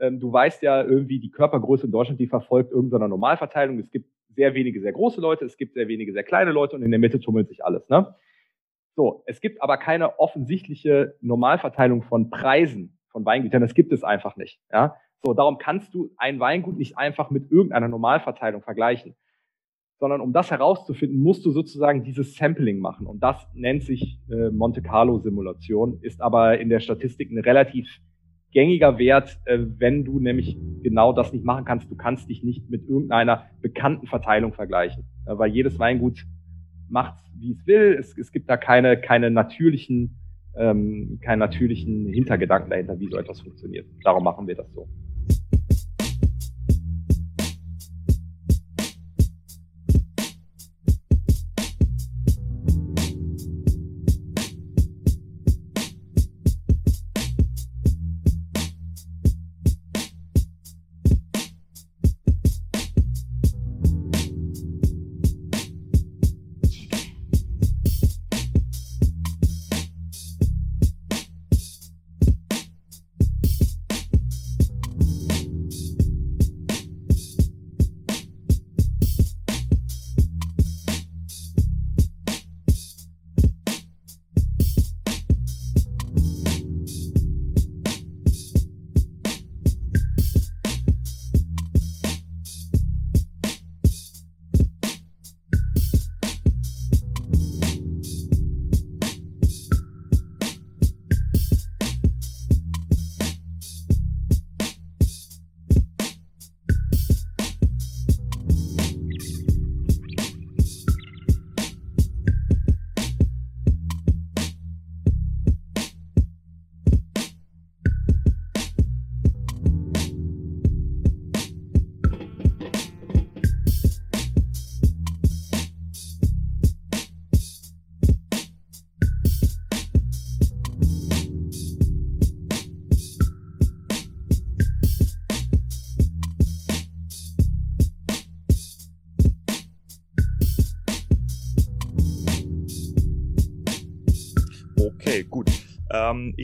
ähm, du weißt ja irgendwie, die Körpergröße in Deutschland, die verfolgt irgendeiner Normalverteilung. Es gibt sehr wenige sehr große Leute, es gibt sehr wenige sehr kleine Leute und in der Mitte tummelt sich alles, ne? So, es gibt aber keine offensichtliche Normalverteilung von Preisen von Weingütern. Das gibt es einfach nicht. Ja? So, darum kannst du ein Weingut nicht einfach mit irgendeiner Normalverteilung vergleichen. Sondern um das herauszufinden, musst du sozusagen dieses Sampling machen. Und das nennt sich äh, Monte Carlo Simulation, ist aber in der Statistik ein relativ gängiger Wert, äh, wenn du nämlich genau das nicht machen kannst. Du kannst dich nicht mit irgendeiner bekannten Verteilung vergleichen, äh, weil jedes Weingut macht wie es will. Es, es gibt da keine, keine natürlichen, ähm, keinen natürlichen Hintergedanken dahinter, wie so etwas funktioniert. Darum machen wir das so.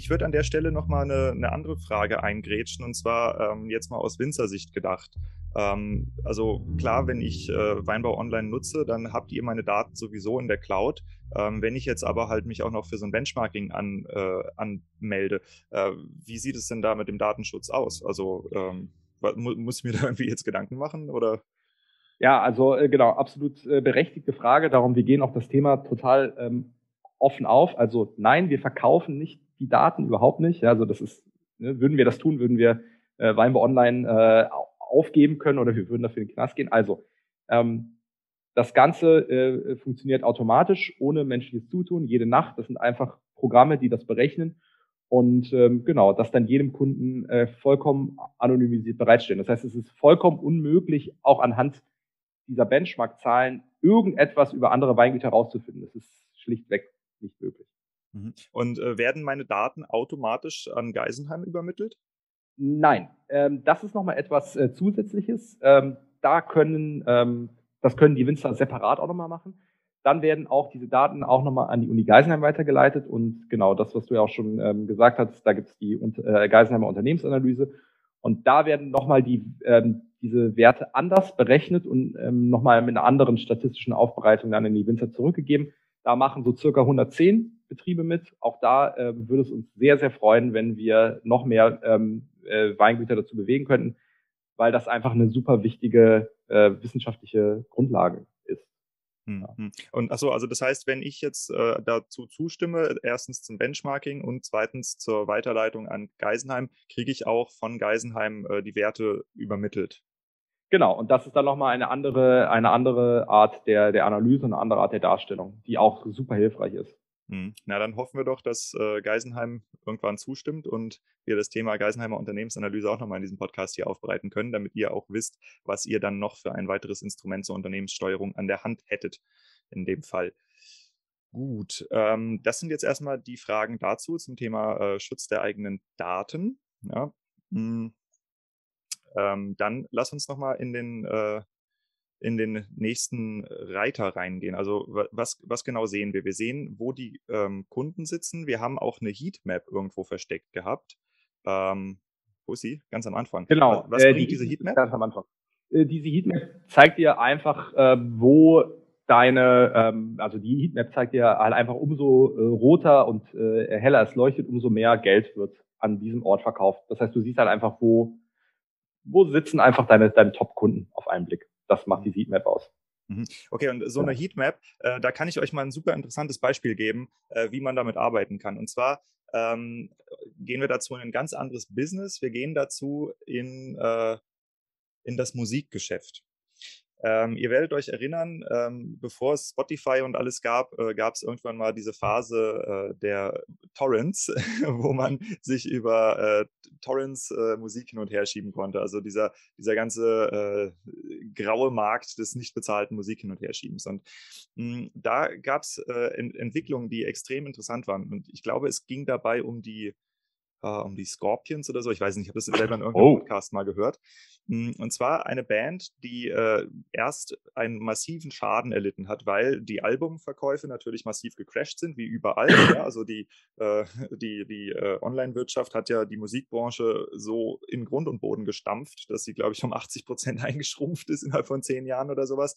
Ich würde an der Stelle nochmal eine, eine andere Frage eingrätschen und zwar ähm, jetzt mal aus Winzersicht gedacht. Ähm, also klar, wenn ich äh, Weinbau online nutze, dann habt ihr meine Daten sowieso in der Cloud. Ähm, wenn ich jetzt aber halt mich auch noch für so ein Benchmarking an, äh, anmelde, äh, wie sieht es denn da mit dem Datenschutz aus? Also ähm, mu muss ich mir <laughs> da irgendwie jetzt Gedanken machen oder? Ja, also äh, genau, absolut äh, berechtigte Frage. Darum, wir gehen auch das Thema total ähm, offen auf. Also nein, wir verkaufen nicht die Daten überhaupt nicht. Also das ist, ne, würden wir das tun, würden wir äh, Weinbe Online äh, aufgeben können oder wir würden dafür in den Knast gehen. Also ähm, das Ganze äh, funktioniert automatisch, ohne menschliches Zutun, jede Nacht. Das sind einfach Programme, die das berechnen und ähm, genau, das dann jedem Kunden äh, vollkommen anonymisiert bereitstellen. Das heißt, es ist vollkommen unmöglich, auch anhand dieser Benchmark-Zahlen irgendetwas über andere Weingüter herauszufinden. Das ist schlichtweg nicht möglich. Mhm. Und äh, werden meine Daten automatisch an Geisenheim übermittelt? Nein, ähm, das ist nochmal etwas äh, Zusätzliches. Ähm, da können, ähm, das können die Winzer separat auch nochmal machen. Dann werden auch diese Daten auch nochmal an die Uni Geisenheim weitergeleitet. Und genau das, was du ja auch schon ähm, gesagt hast, da gibt es die äh, Geisenheimer Unternehmensanalyse. Und da werden nochmal die, ähm, diese Werte anders berechnet und ähm, nochmal mit einer anderen statistischen Aufbereitung dann in die Winzer zurückgegeben. Da machen so circa 110 Betriebe mit. Auch da äh, würde es uns sehr, sehr freuen, wenn wir noch mehr ähm, äh, Weingüter dazu bewegen könnten, weil das einfach eine super wichtige äh, wissenschaftliche Grundlage ist. Hm, hm. Und achso, also das heißt, wenn ich jetzt äh, dazu zustimme, erstens zum Benchmarking und zweitens zur Weiterleitung an Geisenheim, kriege ich auch von Geisenheim äh, die Werte übermittelt. Genau, und das ist dann nochmal eine andere, eine andere Art der, der Analyse eine andere Art der Darstellung, die auch super hilfreich ist. Hm. Na, dann hoffen wir doch, dass äh, Geisenheim irgendwann zustimmt und wir das Thema Geisenheimer Unternehmensanalyse auch nochmal in diesem Podcast hier aufbereiten können, damit ihr auch wisst, was ihr dann noch für ein weiteres Instrument zur Unternehmenssteuerung an der Hand hättet in dem Fall. Gut, ähm, das sind jetzt erstmal die Fragen dazu zum Thema äh, Schutz der eigenen Daten. Ja. Hm. Ähm, dann lass uns nochmal in den äh, in den nächsten Reiter reingehen. Also was, was genau sehen wir? Wir sehen, wo die ähm, Kunden sitzen. Wir haben auch eine Heatmap irgendwo versteckt gehabt. Ähm, wo ist sie? Ganz am Anfang. Genau. Was, was äh, bringt die diese Heatmap? Ganz am Anfang. Äh, diese Heatmap zeigt dir einfach, äh, wo deine, ähm, also die Heatmap zeigt dir halt einfach umso äh, roter und äh, heller es leuchtet, umso mehr Geld wird an diesem Ort verkauft. Das heißt, du siehst halt einfach, wo, wo sitzen einfach deine, deine Top-Kunden auf einen Blick das macht die Heatmap aus. Mhm. Okay, und so eine Heatmap, äh, da kann ich euch mal ein super interessantes Beispiel geben, äh, wie man damit arbeiten kann. Und zwar ähm, gehen wir dazu in ein ganz anderes Business. Wir gehen dazu in, äh, in das Musikgeschäft. Ähm, ihr werdet euch erinnern, ähm, bevor es Spotify und alles gab, äh, gab es irgendwann mal diese Phase äh, der Torrents, <laughs> wo man sich über äh, Torrents äh, Musik hin und her schieben konnte. Also dieser, dieser ganze äh, graue Markt des nicht bezahlten Musik hin und her schiebens. Und mh, hm, da gab es äh, Ent Entwicklungen, die extrem interessant waren. Und ich glaube, es ging dabei um die um die Scorpions oder so. Ich weiß nicht, ich habe das selber in irgendeinem oh. Podcast mal gehört. Hm, und zwar eine Band, die äh, erst einen massiven Schaden erlitten hat, weil die Albumverkäufe natürlich massiv gecrashed sind, wie überall. <laughs> ja, also die, äh, die, die äh, Online-Wirtschaft hat ja die Musikbranche so in Grund und Boden gestampft, dass sie, glaube ich, um 80 Prozent <laughs> eingeschrumpft ist innerhalb von zehn Jahren oder sowas.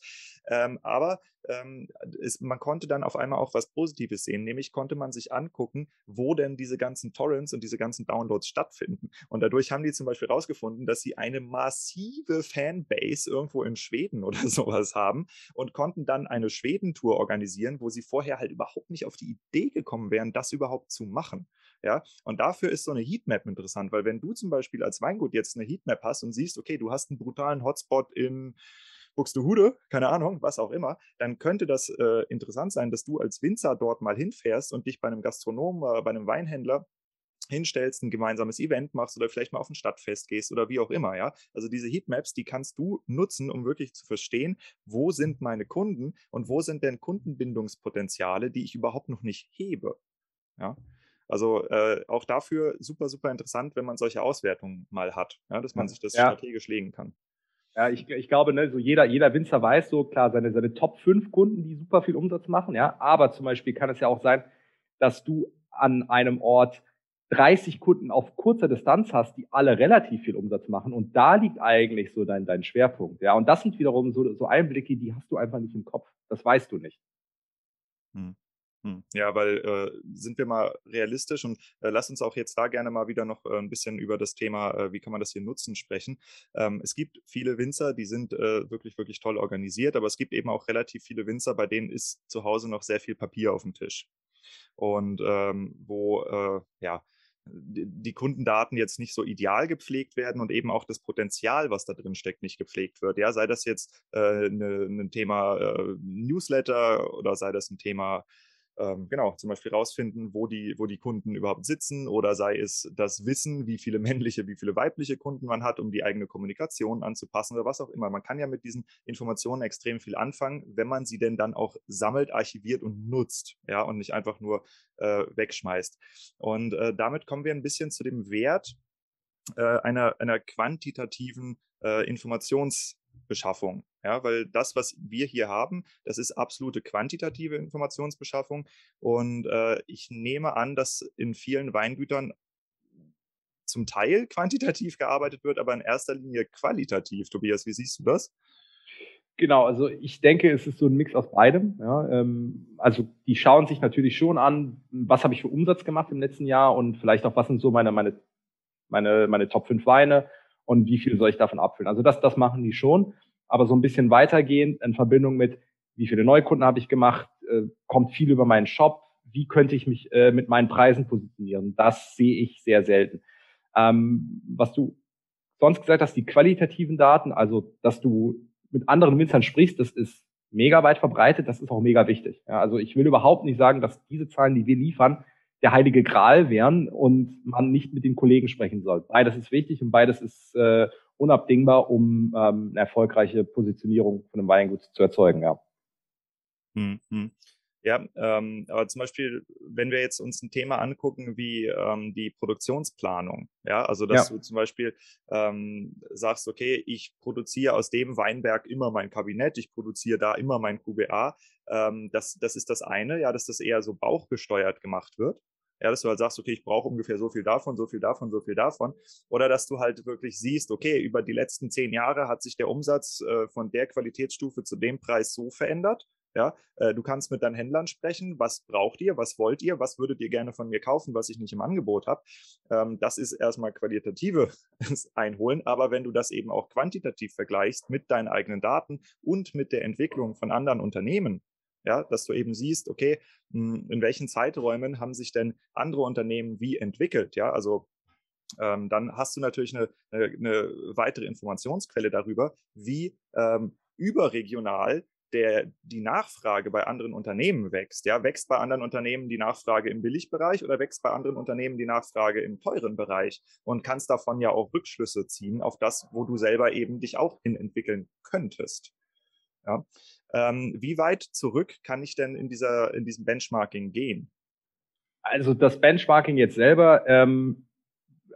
Ähm, aber ähm, ist, man konnte dann auf einmal auch was Positives sehen, nämlich konnte man sich angucken, wo denn diese ganzen Torrents und diese ganzen Downloads stattfinden. Und dadurch haben die zum Beispiel herausgefunden, dass sie eine massive Fanbase irgendwo in Schweden <laughs> oder sowas haben und konnten dann eine Schwedentour organisieren, wo sie vorher halt überhaupt nicht auf die Idee gekommen wären, das überhaupt zu machen. Ja, und dafür ist so eine Heatmap interessant, weil wenn du zum Beispiel als Weingut jetzt eine Heatmap hast und siehst, okay, du hast einen brutalen Hotspot in Buxtehude, keine Ahnung, was auch immer, dann könnte das äh, interessant sein, dass du als Winzer dort mal hinfährst und dich bei einem Gastronomen, äh, bei einem Weinhändler hinstellst, ein gemeinsames Event machst oder vielleicht mal auf ein Stadtfest gehst oder wie auch immer, ja. Also diese Heatmaps, die kannst du nutzen, um wirklich zu verstehen, wo sind meine Kunden und wo sind denn Kundenbindungspotenziale, die ich überhaupt noch nicht hebe, ja. Also äh, auch dafür super, super interessant, wenn man solche Auswertungen mal hat, ja, dass man sich das ja. strategisch legen kann. Ja, ich, ich glaube, ne, so jeder, jeder Winzer weiß so, klar, seine, seine Top 5 Kunden, die super viel Umsatz machen, ja. Aber zum Beispiel kann es ja auch sein, dass du an einem Ort 30 Kunden auf kurzer Distanz hast, die alle relativ viel Umsatz machen. Und da liegt eigentlich so dein, dein Schwerpunkt. Ja, und das sind wiederum so, so Einblicke, die hast du einfach nicht im Kopf. Das weißt du nicht. Hm. Hm, ja, weil äh, sind wir mal realistisch und äh, lass uns auch jetzt da gerne mal wieder noch äh, ein bisschen über das Thema, äh, wie kann man das hier nutzen, sprechen. Ähm, es gibt viele Winzer, die sind äh, wirklich, wirklich toll organisiert, aber es gibt eben auch relativ viele Winzer, bei denen ist zu Hause noch sehr viel Papier auf dem Tisch. Und ähm, wo, äh, ja, die Kundendaten jetzt nicht so ideal gepflegt werden und eben auch das Potenzial, was da drin steckt, nicht gepflegt wird. Ja, sei das jetzt äh, ne, ein Thema äh, Newsletter oder sei das ein Thema ähm, genau, zum Beispiel rausfinden, wo die, wo die Kunden überhaupt sitzen oder sei es das Wissen, wie viele <laughs> männliche, wie viele weibliche Kunden man hat, um die eigene Kommunikation anzupassen oder was auch immer. Man kann ja mit diesen Informationen extrem viel anfangen, wenn man sie denn dann auch sammelt, archiviert und nutzt, ja, und nicht einfach nur äh, wegschmeißt. Und äh, damit kommen wir ein bisschen zu dem Wert äh, einer, einer quantitativen äh, Informations- Beschaffung. Ja, weil das, was wir hier haben, das ist absolute quantitative Informationsbeschaffung. Und äh, ich nehme an, dass in vielen Weingütern zum Teil quantitativ gearbeitet wird, aber in erster Linie qualitativ. Tobias, wie siehst du das? Genau, also ich denke, es ist so ein Mix aus beidem. Ja, ähm, also die schauen sich natürlich schon an, was habe ich für Umsatz gemacht im letzten Jahr und vielleicht auch, was sind so meine, meine, meine, meine Top 5 Weine und wie viel soll ich davon abfüllen. Also das, das machen die schon, aber so ein bisschen weitergehend in Verbindung mit, wie viele Neukunden habe ich gemacht, äh, kommt viel über meinen Shop, wie könnte ich mich äh, mit meinen Preisen positionieren. Das sehe ich sehr selten. Ähm, was du sonst gesagt hast, die qualitativen Daten, also dass du mit anderen Winzern sprichst, das ist mega weit verbreitet, das ist auch mega wichtig. Ja, also ich will überhaupt nicht sagen, dass diese Zahlen, die wir liefern, der heilige Gral wären und man nicht mit den Kollegen sprechen soll. Beides ist wichtig und beides ist äh, unabdingbar, um ähm, eine erfolgreiche Positionierung von einem Weingut zu erzeugen. Ja. Mhm. Ja, ähm, aber zum Beispiel, wenn wir jetzt uns ein Thema angucken wie ähm, die Produktionsplanung, ja, also dass ja. du zum Beispiel ähm, sagst, okay, ich produziere aus dem Weinberg immer mein Kabinett, ich produziere da immer mein QBA, ähm, das, das ist das eine, ja, dass das eher so bauchgesteuert gemacht wird. Ja, dass du halt sagst, okay, ich brauche ungefähr so viel davon, so viel davon, so viel davon. Oder dass du halt wirklich siehst, okay, über die letzten zehn Jahre hat sich der Umsatz äh, von der Qualitätsstufe zu dem Preis so verändert. Ja, äh, du kannst mit deinen Händlern sprechen, was braucht ihr, was wollt ihr, was würdet ihr gerne von mir kaufen, was ich nicht im Angebot habe. Ähm, das ist erstmal qualitative <laughs> Einholen, aber wenn du das eben auch quantitativ vergleichst mit deinen eigenen Daten und mit der Entwicklung von anderen Unternehmen, ja, dass du eben siehst, okay, hm, in welchen Zeiträumen haben sich denn andere Unternehmen wie entwickelt, ja, also ähm, dann hast du natürlich eine, eine, eine, weitere Informationsquelle darüber, wie ähm, überregional der, die Nachfrage bei anderen Unternehmen wächst. Ja, wächst bei anderen Unternehmen die Nachfrage im Billigbereich oder wächst bei anderen Unternehmen die Nachfrage im teuren Bereich und kannst davon ja auch Rückschlüsse ziehen auf das, wo du selber eben dich auch hin entwickeln könntest. Ja. Ähm, wie weit zurück kann ich denn in, dieser, in diesem Benchmarking gehen? Also das Benchmarking jetzt selber ähm,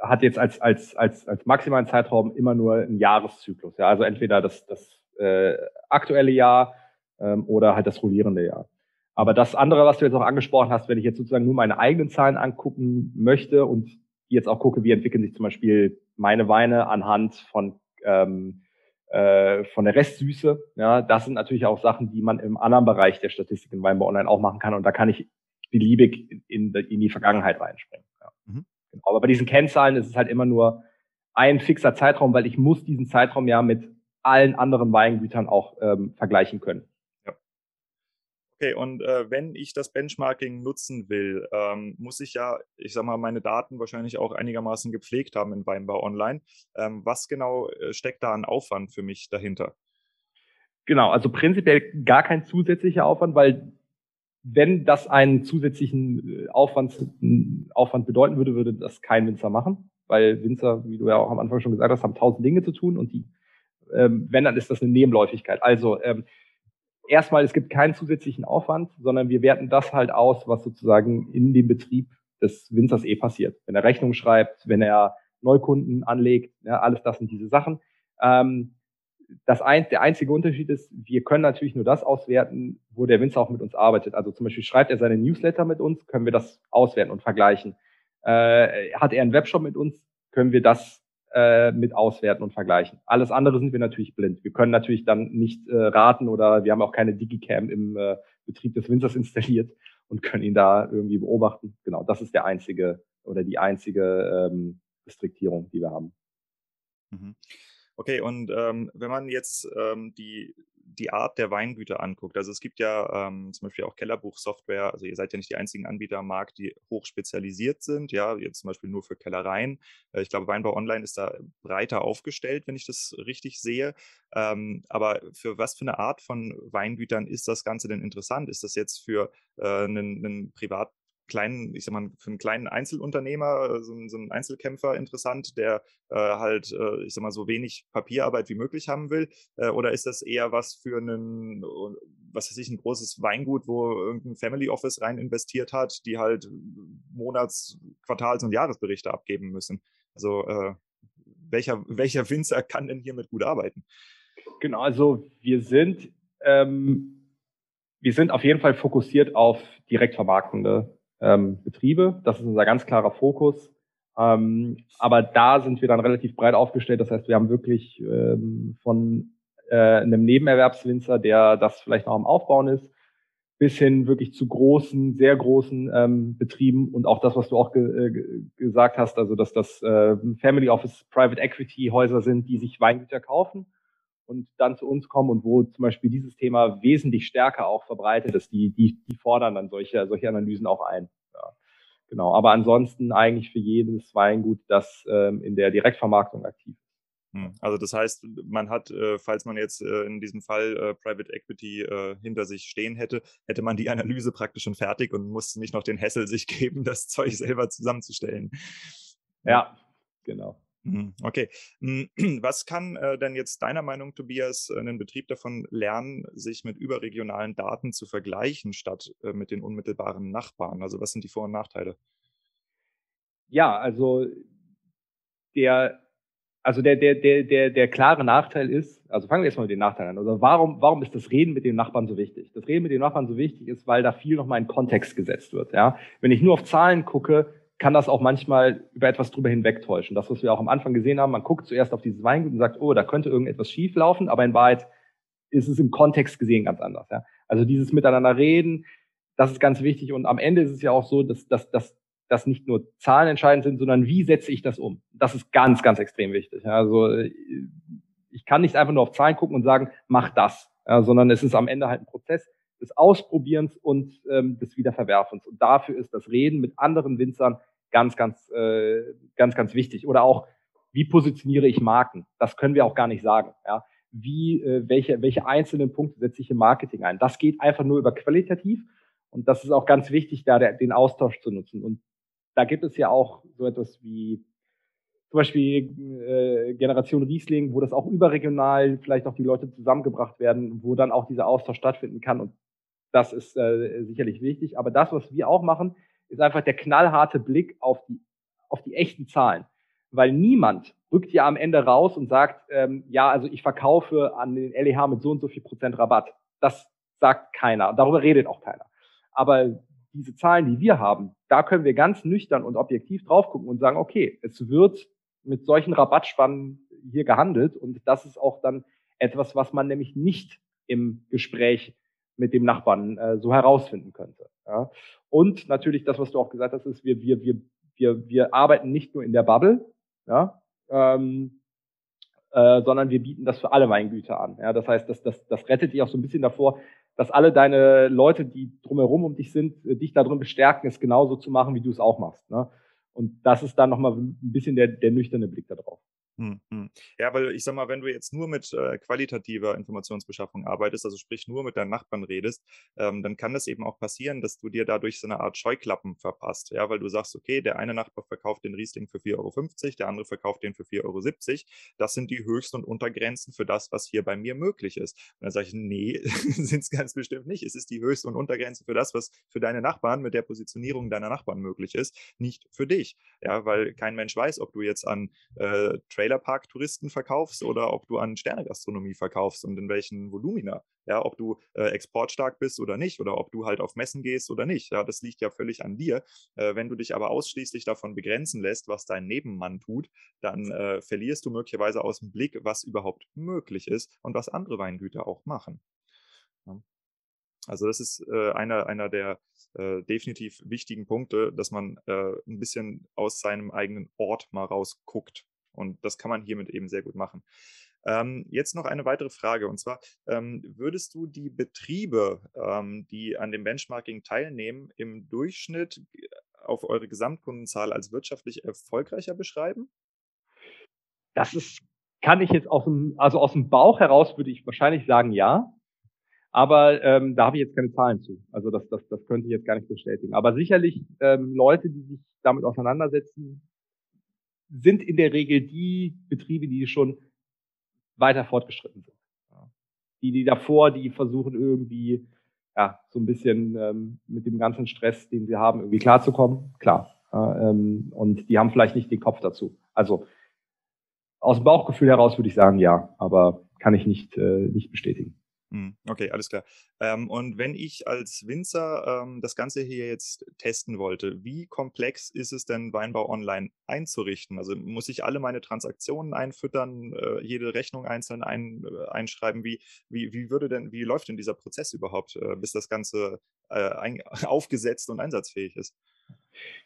hat jetzt als, als, als, als maximalen Zeitraum immer nur einen Jahreszyklus. Ja? Also entweder das, das äh, aktuelle Jahr ähm, oder halt das rollierende Jahr. Aber das andere, was du jetzt auch angesprochen hast, wenn ich jetzt sozusagen nur meine eigenen Zahlen angucken möchte und jetzt auch gucke, wie entwickeln sich zum Beispiel meine Weine anhand von ähm, äh, von der Restsüße. Ja, das sind natürlich auch Sachen, die man im anderen Bereich der Statistik in Weinbau Online auch machen kann. Und da kann ich beliebig in, in die Vergangenheit reinspringen. Ja. Mhm. Genau. Aber bei diesen Kennzahlen ist es halt immer nur ein fixer Zeitraum, weil ich muss diesen Zeitraum ja mit allen anderen Weingütern auch ähm, vergleichen können. Okay, und äh, wenn ich das Benchmarking nutzen will, ähm, muss ich ja, ich sag mal, meine Daten wahrscheinlich auch einigermaßen gepflegt haben in Weinbau Online. Ähm, was genau äh, steckt da an Aufwand für mich dahinter? Genau, also prinzipiell gar kein zusätzlicher Aufwand, weil wenn das einen zusätzlichen äh, Aufwand, Aufwand bedeuten würde, würde das kein Winzer machen, weil Winzer, wie du ja auch am Anfang schon gesagt hast, haben tausend Dinge zu tun und die, ähm, wenn, dann ist das eine Nebenläufigkeit. Also ähm, erstmal, es gibt keinen zusätzlichen Aufwand, sondern wir werten das halt aus, was sozusagen in dem Betrieb des Winzers eh passiert. Wenn er Rechnung schreibt, wenn er Neukunden anlegt, ja, alles das sind diese Sachen. Ähm, das ein, der einzige Unterschied ist, wir können natürlich nur das auswerten, wo der Winzer auch mit uns arbeitet. Also zum Beispiel schreibt er seine Newsletter mit uns, können wir das auswerten und vergleichen. Äh, hat er einen Webshop mit uns, können wir das äh, mit auswerten und vergleichen. Alles andere sind wir natürlich blind. Wir können natürlich dann nicht äh, raten oder wir haben auch keine Digicam im äh, Betrieb des Winzers <laughs> installiert und können ihn da irgendwie beobachten. Genau, das ist der einzige oder die einzige ähm, Restriktierung, die wir haben. Mhm. Okay, und ähm, wenn man jetzt ähm, die die Art der Weingüter anguckt. Also es gibt ja ähm, zum Beispiel auch Kellerbuchsoftware. Also ihr seid ja nicht die einzigen Anbieter am Markt, die hoch spezialisiert sind. Ja, jetzt zum Beispiel nur für Kellereien. Äh, ich glaube, Weinbau Online ist da breiter aufgestellt, wenn ich das richtig sehe. Ähm, aber für was für eine Art von Weingütern ist das Ganze denn interessant? Ist das jetzt für äh, einen, einen Privat kleinen, ich sag mal, für einen kleinen Einzelunternehmer, äh, so, so einen Einzelkämpfer interessant, der äh, halt, äh, ich sag mal, so wenig Papierarbeit wie möglich haben will? Äh, oder ist das eher was für einen, was weiß ich, ein großes Weingut, wo irgendein Family Office rein investiert hat, die halt Monats-, Quartals- und Jahresberichte abgeben müssen? Also, äh, welcher, <laughs> welcher Winzer kann denn hiermit gut arbeiten? Genau, also wir sind, ähm, wir sind auf jeden Fall fokussiert auf direktvermarktende ähm, Betriebe. Das ist unser ganz klarer Fokus. Ähm, aber da sind wir dann relativ breit aufgestellt. Das heißt, wir haben wirklich ähm, von äh, einem Nebenerwerbswinzer, der das vielleicht noch am Aufbauen ist, bis hin wirklich zu großen, sehr großen ähm, Betrieben und auch das, was du auch ge äh, gesagt hast, also dass das äh, Family Office Private Equity Häuser sind, die sich Weingüter kaufen und dann zu uns kommen und wo zum Beispiel dieses Thema wesentlich stärker auch verbreitet ist, die, die, die fordern dann solche, solche Analysen auch ein. Ja. Genau. Aber ansonsten eigentlich für jedes Weingut, das ähm, in der Direktvermarktung aktiv ist. Hm. Also das heißt, man hat, äh, falls man jetzt äh, in diesem Fall äh, Private Equity hinter sich stehen hätte, hätte man die Analyse praktisch schon fertig und musste nicht noch den Hessel sich <laughs> geben, das Zeug selber zusammenzustellen. Ja, genau. Mhm, okay. Hm, <clears throat> was kann äh, denn jetzt deiner Meinung, Tobias, ein Betrieb davon lernen, sich mit überregionalen Daten zu vergleichen, statt äh, mit den unmittelbaren Nachbarn? Also was sind die Vor- und Nachteile? Ja, also der, also der, der, der, der, der klare Nachteil ist, also fangen wir erstmal mit den Nachteilen an. Also warum, warum ist das Reden mit den Nachbarn so wichtig? Das Reden mit den Nachbarn so wichtig ist, weil da viel nochmal in Kontext gesetzt wird. Ja? Wenn ich nur auf Zahlen gucke, kann das auch manchmal über etwas drüber hinwegtäuschen. Das, was wir auch am Anfang gesehen haben, man guckt zuerst auf dieses Weingut und sagt, oh, da könnte irgendetwas schief laufen, aber in Wahrheit ist es im Kontext gesehen ganz anders. Ja? Also dieses Miteinander reden, das ist ganz wichtig. Und am Ende ist es ja auch so, dass, dass, dass, dass nicht nur Zahlen entscheidend sind, sondern wie setze ich das um? Das ist ganz, ganz extrem wichtig. Ja? Also ich kann nicht einfach nur auf Zahlen gucken und sagen, mach das, ja? sondern es ist am Ende halt ein Prozess des Ausprobierens und ähm, des Wiederverwerfens. Und dafür ist das Reden mit anderen Winzern ganz, ganz, äh, ganz, ganz wichtig. Oder auch, wie positioniere ich Marken? Das können wir auch gar nicht sagen. Ja? Wie, äh, welche, welche einzelnen Punkte setze ich im Marketing ein? Das geht einfach nur über qualitativ. Und das ist auch ganz wichtig, da der, den Austausch zu nutzen. Und da gibt es ja auch so etwas wie zum Beispiel äh, Generation Riesling, wo das auch überregional vielleicht auch die Leute zusammengebracht werden, wo dann auch dieser Austausch stattfinden kann. Und das ist äh, sicherlich wichtig. Aber das, was wir auch machen, ist einfach der knallharte Blick auf die, auf die echten Zahlen. Weil niemand rückt ja am Ende raus und sagt, ähm, ja, also ich verkaufe an den LEH mit so und so viel Prozent Rabatt. Das sagt keiner. Darüber redet auch keiner. Aber diese Zahlen, die wir haben, da können wir ganz nüchtern und objektiv drauf gucken und sagen, okay, es wird mit solchen Rabattspannen hier gehandelt und das ist auch dann etwas, was man nämlich nicht im Gespräch mit dem Nachbarn äh, so herausfinden könnte. Ja. Und natürlich das, was du auch gesagt hast, ist, wir, wir, wir, wir, wir arbeiten nicht nur in der Bubble, ja, ähm, äh, sondern wir bieten das für alle Weingüter an. Ja. Das heißt, das, das, das rettet dich auch so ein bisschen davor, dass alle deine Leute, die drumherum um dich sind, äh, dich darin bestärken, es genauso zu machen, wie du es auch machst. Ne? Und das ist dann nochmal ein bisschen der, der nüchterne Blick darauf. Hm, hm. Ja, weil ich sag mal, wenn du jetzt nur mit äh, qualitativer Informationsbeschaffung arbeitest, also sprich nur mit deinen Nachbarn redest, ähm, dann kann das eben auch passieren, dass du dir dadurch so eine Art Scheuklappen verpasst. Ja, weil du sagst, okay, der eine Nachbar verkauft den Riesling für 4,50 Euro, der andere verkauft den für 4,70 Euro. Das sind die Höchst- und Untergrenzen für das, was hier bei mir möglich ist. Und dann sage ich, nee, <laughs> sind es ganz bestimmt nicht. Es ist die Höchst- und Untergrenze für das, was für deine Nachbarn mit der Positionierung deiner Nachbarn möglich ist, nicht für dich. Ja, weil kein Mensch weiß, ob du jetzt an äh, Trailer Trailerpark-Touristen verkaufst oder ob du an Sternegastronomie verkaufst und in welchen Volumina. Ja, ob du äh, exportstark bist oder nicht oder ob du halt auf Messen gehst oder nicht. Ja, das liegt ja völlig an dir. Äh, wenn du dich aber ausschließlich davon begrenzen lässt, was dein Nebenmann tut, dann äh, verlierst du möglicherweise aus dem Blick, was überhaupt möglich ist und was andere Weingüter auch machen. Ja. Also das ist äh, einer, einer der äh, definitiv wichtigen Punkte, dass man äh, ein bisschen aus seinem eigenen Ort mal rausguckt. Und das kann man hiermit eben sehr gut machen. Ähm, jetzt noch eine weitere Frage und zwar, ähm, würdest du die Betriebe, ähm, die an dem Benchmarking teilnehmen, im Durchschnitt äh, auf eure Gesamtkundenzahl als wirtschaftlich erfolgreicher beschreiben? Das ist, kann ich jetzt aus dem, also aus dem Bauch heraus würde ich wahrscheinlich sagen, ja. Aber ähm, da habe ich jetzt keine Zahlen zu. Also das, das, das könnte ich jetzt gar nicht bestätigen. Aber sicherlich ähm, Leute, die sich damit auseinandersetzen, sind in der Regel die Betriebe, die schon weiter fortgeschritten sind. Die, die davor, die versuchen irgendwie ja, so ein bisschen ähm, mit dem ganzen Stress, den sie haben, irgendwie klarzukommen. Klar. Äh, ähm, und die haben vielleicht nicht den Kopf dazu. Also aus dem Bauchgefühl heraus würde ich sagen, ja, aber kann ich nicht, äh, nicht bestätigen. Hm, okay, alles klar. Ähm, und wenn ich als Winzer ähm, das Ganze hier jetzt testen wollte, wie komplex ist es denn, Weinbau online einzurichten? Also muss ich alle meine Transaktionen einfüttern, äh, jede Rechnung einzeln ein, äh, einschreiben? Wie, wie, wie würde denn, wie läuft denn dieser Prozess überhaupt, äh, bis das Ganze äh, ein, <laughs> aufgesetzt und einsatzfähig ist?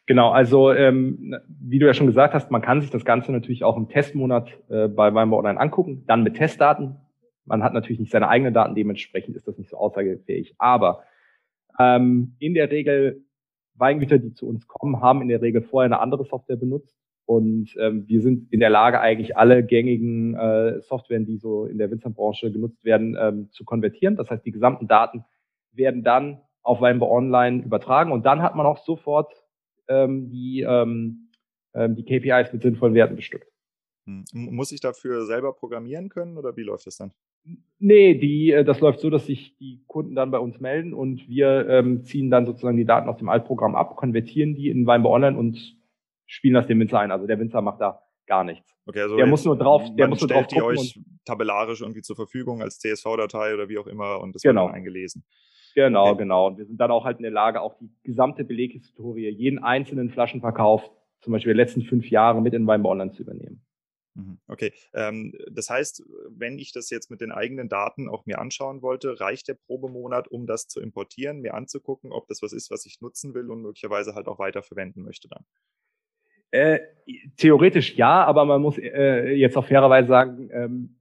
Genau, also ähm, wie du ja schon gesagt hast, man kann sich das Ganze natürlich auch im Testmonat äh, bei Weinbau Online angucken, dann mit Testdaten man hat natürlich nicht seine eigenen Daten, dementsprechend ist das nicht so aussagefähig. Aber ähm, in der Regel, Weingüter, die zu uns kommen, haben in der Regel vorher eine andere Software benutzt. Und ähm, wir sind in der Lage, eigentlich alle gängigen äh, Softwaren, die so in der Winzerbranche genutzt werden, ähm, zu konvertieren. Das heißt, die gesamten Daten werden dann auf Weinbau Online übertragen und dann hat man auch sofort ähm, die, ähm, ähm die KPIs mit sinnvollen Werten bestückt. Hm. Muss ich dafür selber programmieren können oder wie läuft das dann? Nee, die, äh, das läuft so, dass sich die Kunden dann bei uns melden und wir ähm, ziehen dann sozusagen die Daten aus dem Altprogramm ab, konvertieren die in Weinbau Online und spielen das dem Winzer ein. Also der Winzer macht da gar nichts. Okay, also der muss nur drauf, der muss nur drauf die euch tabellarisch irgendwie zur Verfügung als CSV-Datei oder wie auch immer und das genau. wird dann eingelesen. Genau, okay. genau. Und wir sind dann auch halt in der Lage, auch die gesamte Beleghistorie, jeden einzelnen Flaschenverkauf, zum Beispiel der letzten fünf Jahre mit in Weinbau Online zu übernehmen. Mhm, okay, ähm, das heißt, wenn ich das jetzt mit den eigenen Daten auch mir anschauen wollte, reicht der Probemonat, um das zu importieren, mir anzugucken, ob das was ist, was ich nutzen will und möglicherweise halt auch weiter verwenden möchte dann? Äh, theoretisch ja, aber man muss äh, jetzt auch fairerweise sagen, ähm,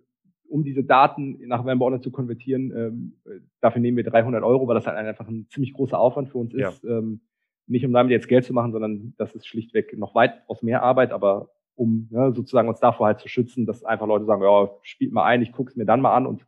um diese Daten nach Weinbauordner zu konvertieren, ähm, dafür nehmen wir 300 Euro, weil das halt einfach ein ziemlich großer Aufwand für uns ist. Ja. Ähm, nicht um damit jetzt Geld zu machen, sondern das ist schlichtweg noch weit aus mehr Arbeit, aber um ne, sozusagen uns davor halt zu schützen, dass einfach Leute sagen, ja, spielt mal ein, ich gucke es mir dann mal an und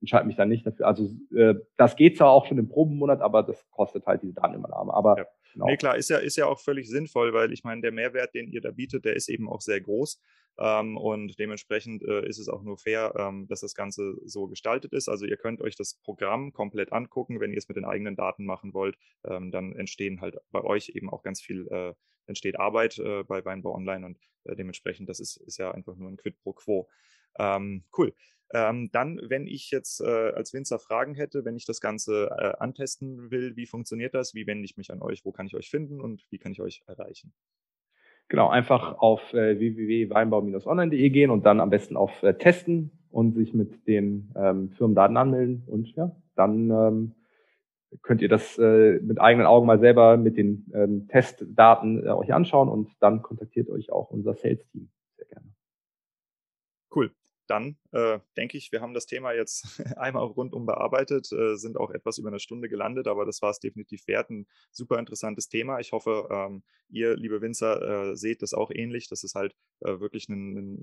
entscheide mich dann nicht dafür. Also äh, das geht zwar auch schon im Probenmonat, aber das kostet halt diese Datenübernahme. Aber ja. Genau. Nee, klar, ist ja, ist ja auch völlig sinnvoll, weil ich meine, der Mehrwert, den ihr da bietet, der ist eben auch sehr groß. Ähm, und dementsprechend äh, ist es auch nur fair, ähm, dass das Ganze so gestaltet ist. Also ihr könnt euch das Programm komplett angucken, wenn ihr es mit den eigenen Daten machen wollt. Ähm, dann entstehen halt bei euch eben auch ganz viel, äh, entsteht Arbeit äh, bei Weinbau Online und äh, dementsprechend, das ist, ist ja einfach nur ein Quid pro Quo. Ähm, cool. Ähm, dann, wenn ich jetzt äh, als Winzer Fragen hätte, wenn ich das Ganze äh, antesten will, wie funktioniert das? Wie wende ich mich an euch? Wo kann ich euch finden und wie kann ich euch erreichen? Genau, einfach auf äh, www.weinbau-online.de gehen und dann am besten auf äh, Testen und sich mit den ähm, Firmendaten anmelden. Und ja, dann ähm, könnt ihr das äh, mit eigenen Augen mal selber mit den ähm, Testdaten äh, euch anschauen und dann kontaktiert euch auch unser Sales-Team. Sehr gerne. Cool dann äh, denke ich, wir haben das Thema jetzt <laughs> einmal rundum bearbeitet, äh, sind auch etwas über eine Stunde gelandet, aber das war es definitiv wert. Ein super interessantes Thema. Ich hoffe, ähm, ihr, liebe Winzer, äh, seht das auch ähnlich, dass es halt äh, wirklich ein, ein,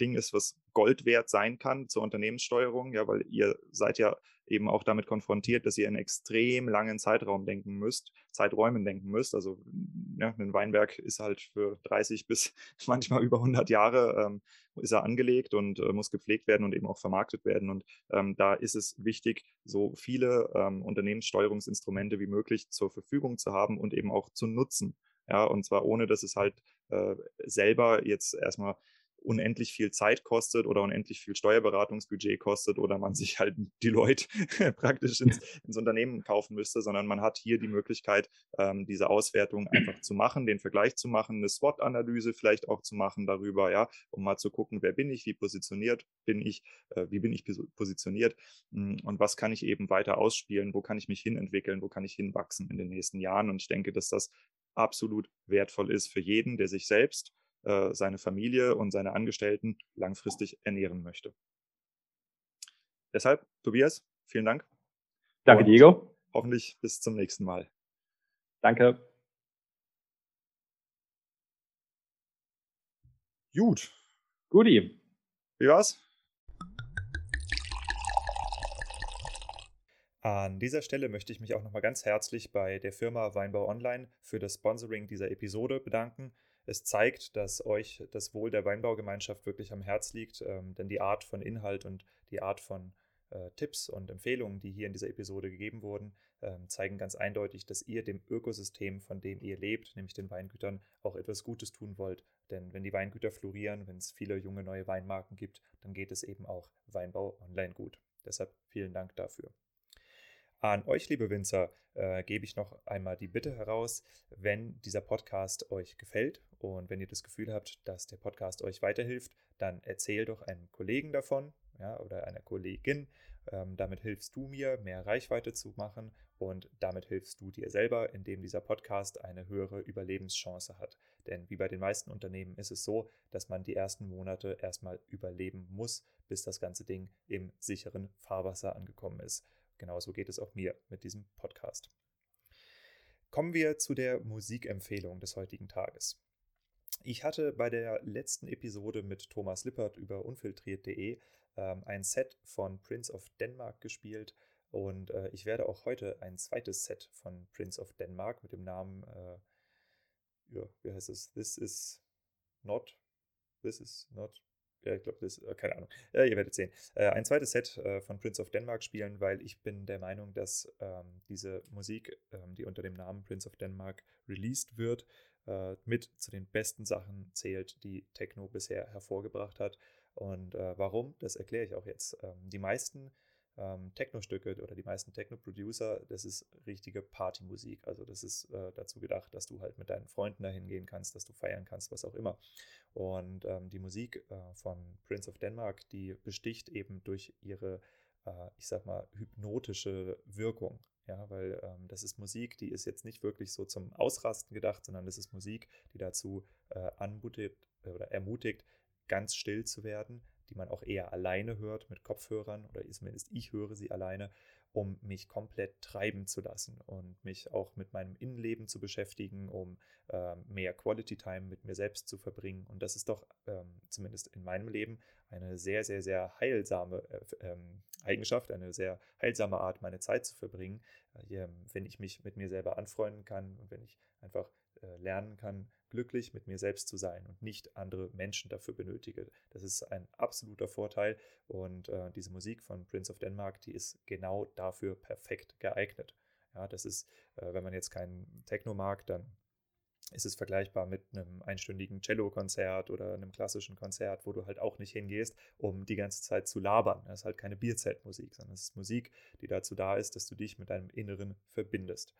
Ding ist, was Gold wert sein kann zur Unternehmenssteuerung, ja, weil ihr seid ja eben auch damit konfrontiert, dass ihr in extrem langen Zeitraum denken müsst, Zeiträumen denken müsst. Also ja, ein Weinberg ist halt für 30 bis <laughs> manchmal über 100 Jahre ähm, ist er angelegt und äh, muss gepflegt werden und eben auch vermarktet werden. Und ähm, da ist es wichtig, so viele ähm, Unternehmenssteuerungsinstrumente wie möglich zur Verfügung zu haben und eben auch zu nutzen. Ja, und zwar ohne, dass es halt äh, selber jetzt erstmal unendlich viel Zeit kostet oder unendlich viel Steuerberatungsbudget kostet oder man <laughs> sich halt die Leute <laughs> praktisch ins, ins, Unternehmen kaufen müsste, sondern man hat hier die Möglichkeit, ähm, diese Auswertung einfach <clears throat> zu machen, den Vergleich zu machen, eine SWOT-Analyse vielleicht auch zu machen darüber, ja, um mal zu gucken, wer bin ich, wie positioniert bin ich, äh, wie bin ich positioniert mh, hm, und was kann ich eben weiter ausspielen, wo kann ich mich hinentwickeln, wo kann ich hinwachsen in den nächsten Jahren. Und ich denke, dass das absolut wertvoll ist für jeden, der sich selbst äh, seine Familie und seine Angestellten langfristig ernähren möchte. Deshalb, Tobias, vielen Dank. Danke, Diego. Hoffentlich bis zum nächsten Mal. Danke. Gut. Guti. Wie war's? An dieser Stelle möchte ich mich auch nochmal ganz herzlich bei der Firma Weinbau Online für das Sponsoring dieser Episode bedanken. Es zeigt, dass euch das Wohl der Weinbaugemeinschaft wirklich am Herz liegt, ähm, denn die Art von Inhalt und die Art von äh, Tipps und Empfehlungen, die hier in dieser Episode gegeben wurden, ähm, zeigen ganz eindeutig, dass ihr dem Ökosystem, von dem ihr lebt, nämlich den Weingütern, auch etwas Gutes tun wollt. Denn wenn die Weingüter florieren, wenn es viele junge neue Weinmarken gibt, dann geht es eben auch Weinbau online gut. Deshalb vielen Dank dafür. An euch, liebe Winzer, äh, gebe ich noch einmal die Bitte heraus, wenn dieser Podcast euch gefällt und wenn ihr das Gefühl habt, dass der Podcast euch weiterhilft, dann erzähl doch einem Kollegen davon ja, oder einer Kollegin. Ähm, damit hilfst du mir, mehr Reichweite zu machen und damit hilfst du dir selber, indem dieser Podcast eine höhere Überlebenschance hat. Denn wie bei den meisten Unternehmen ist es so, dass man die ersten Monate erstmal überleben muss, bis das ganze Ding im sicheren Fahrwasser angekommen ist. Genauso geht es auch mir mit diesem Podcast. Kommen wir zu der Musikempfehlung des heutigen Tages. Ich hatte bei der letzten Episode mit Thomas Lippert über unfiltriert.de ähm, ein Set von Prince of Denmark gespielt und äh, ich werde auch heute ein zweites Set von Prince of Denmark mit dem Namen, äh, ja, wie heißt es? This is not, this is not ja, ich glaube, das, äh, keine Ahnung. Äh, ihr werdet sehen. Äh, ein zweites Set äh, von Prince of Denmark spielen, weil ich bin der Meinung, dass ähm, diese Musik, ähm, die unter dem Namen Prince of Denmark released wird, äh, mit zu den besten Sachen zählt, die Techno bisher hervorgebracht hat. Und äh, warum, das erkläre ich auch jetzt. Ähm, die meisten ähm, Techno-Stücke oder die meisten Techno-Producer, das ist richtige Partymusik. Also das ist äh, dazu gedacht, dass du halt mit deinen Freunden dahin gehen kannst, dass du feiern kannst, was auch immer. Und ähm, die Musik äh, von Prince of Denmark, die besticht eben durch ihre, äh, ich sag mal, hypnotische Wirkung. Ja, weil ähm, das ist Musik, die ist jetzt nicht wirklich so zum Ausrasten gedacht, sondern das ist Musik, die dazu äh, anmutigt oder ermutigt, ganz still zu werden, die man auch eher alleine hört mit Kopfhörern oder zumindest ich höre sie alleine, um mich komplett treiben zu lassen und mich auch mit meinem Innenleben zu beschäftigen, um äh, mehr Quality Time mit mir selbst zu verbringen. Und das ist doch ähm, zumindest in meinem Leben eine sehr, sehr, sehr heilsame äh, ähm, Eigenschaft, eine sehr heilsame Art, meine Zeit zu verbringen, äh, wenn ich mich mit mir selber anfreunden kann und wenn ich einfach äh, lernen kann, glücklich mit mir selbst zu sein und nicht andere Menschen dafür benötige. Das ist ein absoluter Vorteil und äh, diese Musik von Prince of Denmark, die ist genau dafür perfekt geeignet. Ja, das ist, äh, wenn man jetzt keinen Techno mag, dann ist es vergleichbar mit einem einstündigen Cello-Konzert oder einem klassischen Konzert, wo du halt auch nicht hingehst, um die ganze Zeit zu labern. Das ist halt keine Bierzeltmusik, sondern es ist Musik, die dazu da ist, dass du dich mit deinem Inneren verbindest.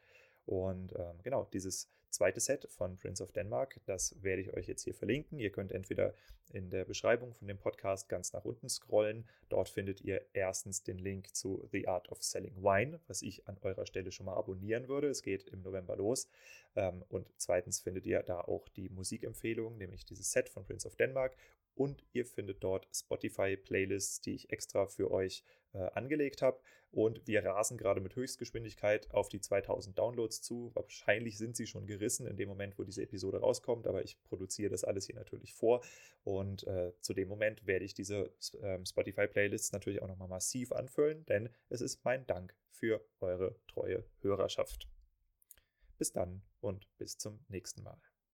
Und ähm, genau, dieses zweite Set von Prince of Denmark, das werde ich euch jetzt hier verlinken. Ihr könnt entweder in der Beschreibung von dem Podcast ganz nach unten scrollen. Dort findet ihr erstens den Link zu The Art of Selling Wine, was ich an eurer Stelle schon mal abonnieren würde. Es geht im November los. Ähm, und zweitens findet ihr da auch die Musikempfehlung, nämlich dieses Set von Prince of Denmark. Und ihr findet dort Spotify-Playlists, die ich extra für euch äh, angelegt habe. Und wir rasen gerade mit Höchstgeschwindigkeit auf die 2000 Downloads zu. Wahrscheinlich sind sie schon gerissen in dem Moment, wo diese Episode rauskommt, aber ich produziere das alles hier natürlich vor. Und äh, zu dem Moment werde ich diese äh, Spotify-Playlists natürlich auch nochmal massiv anfüllen, denn es ist mein Dank für eure treue Hörerschaft. Bis dann und bis zum nächsten Mal.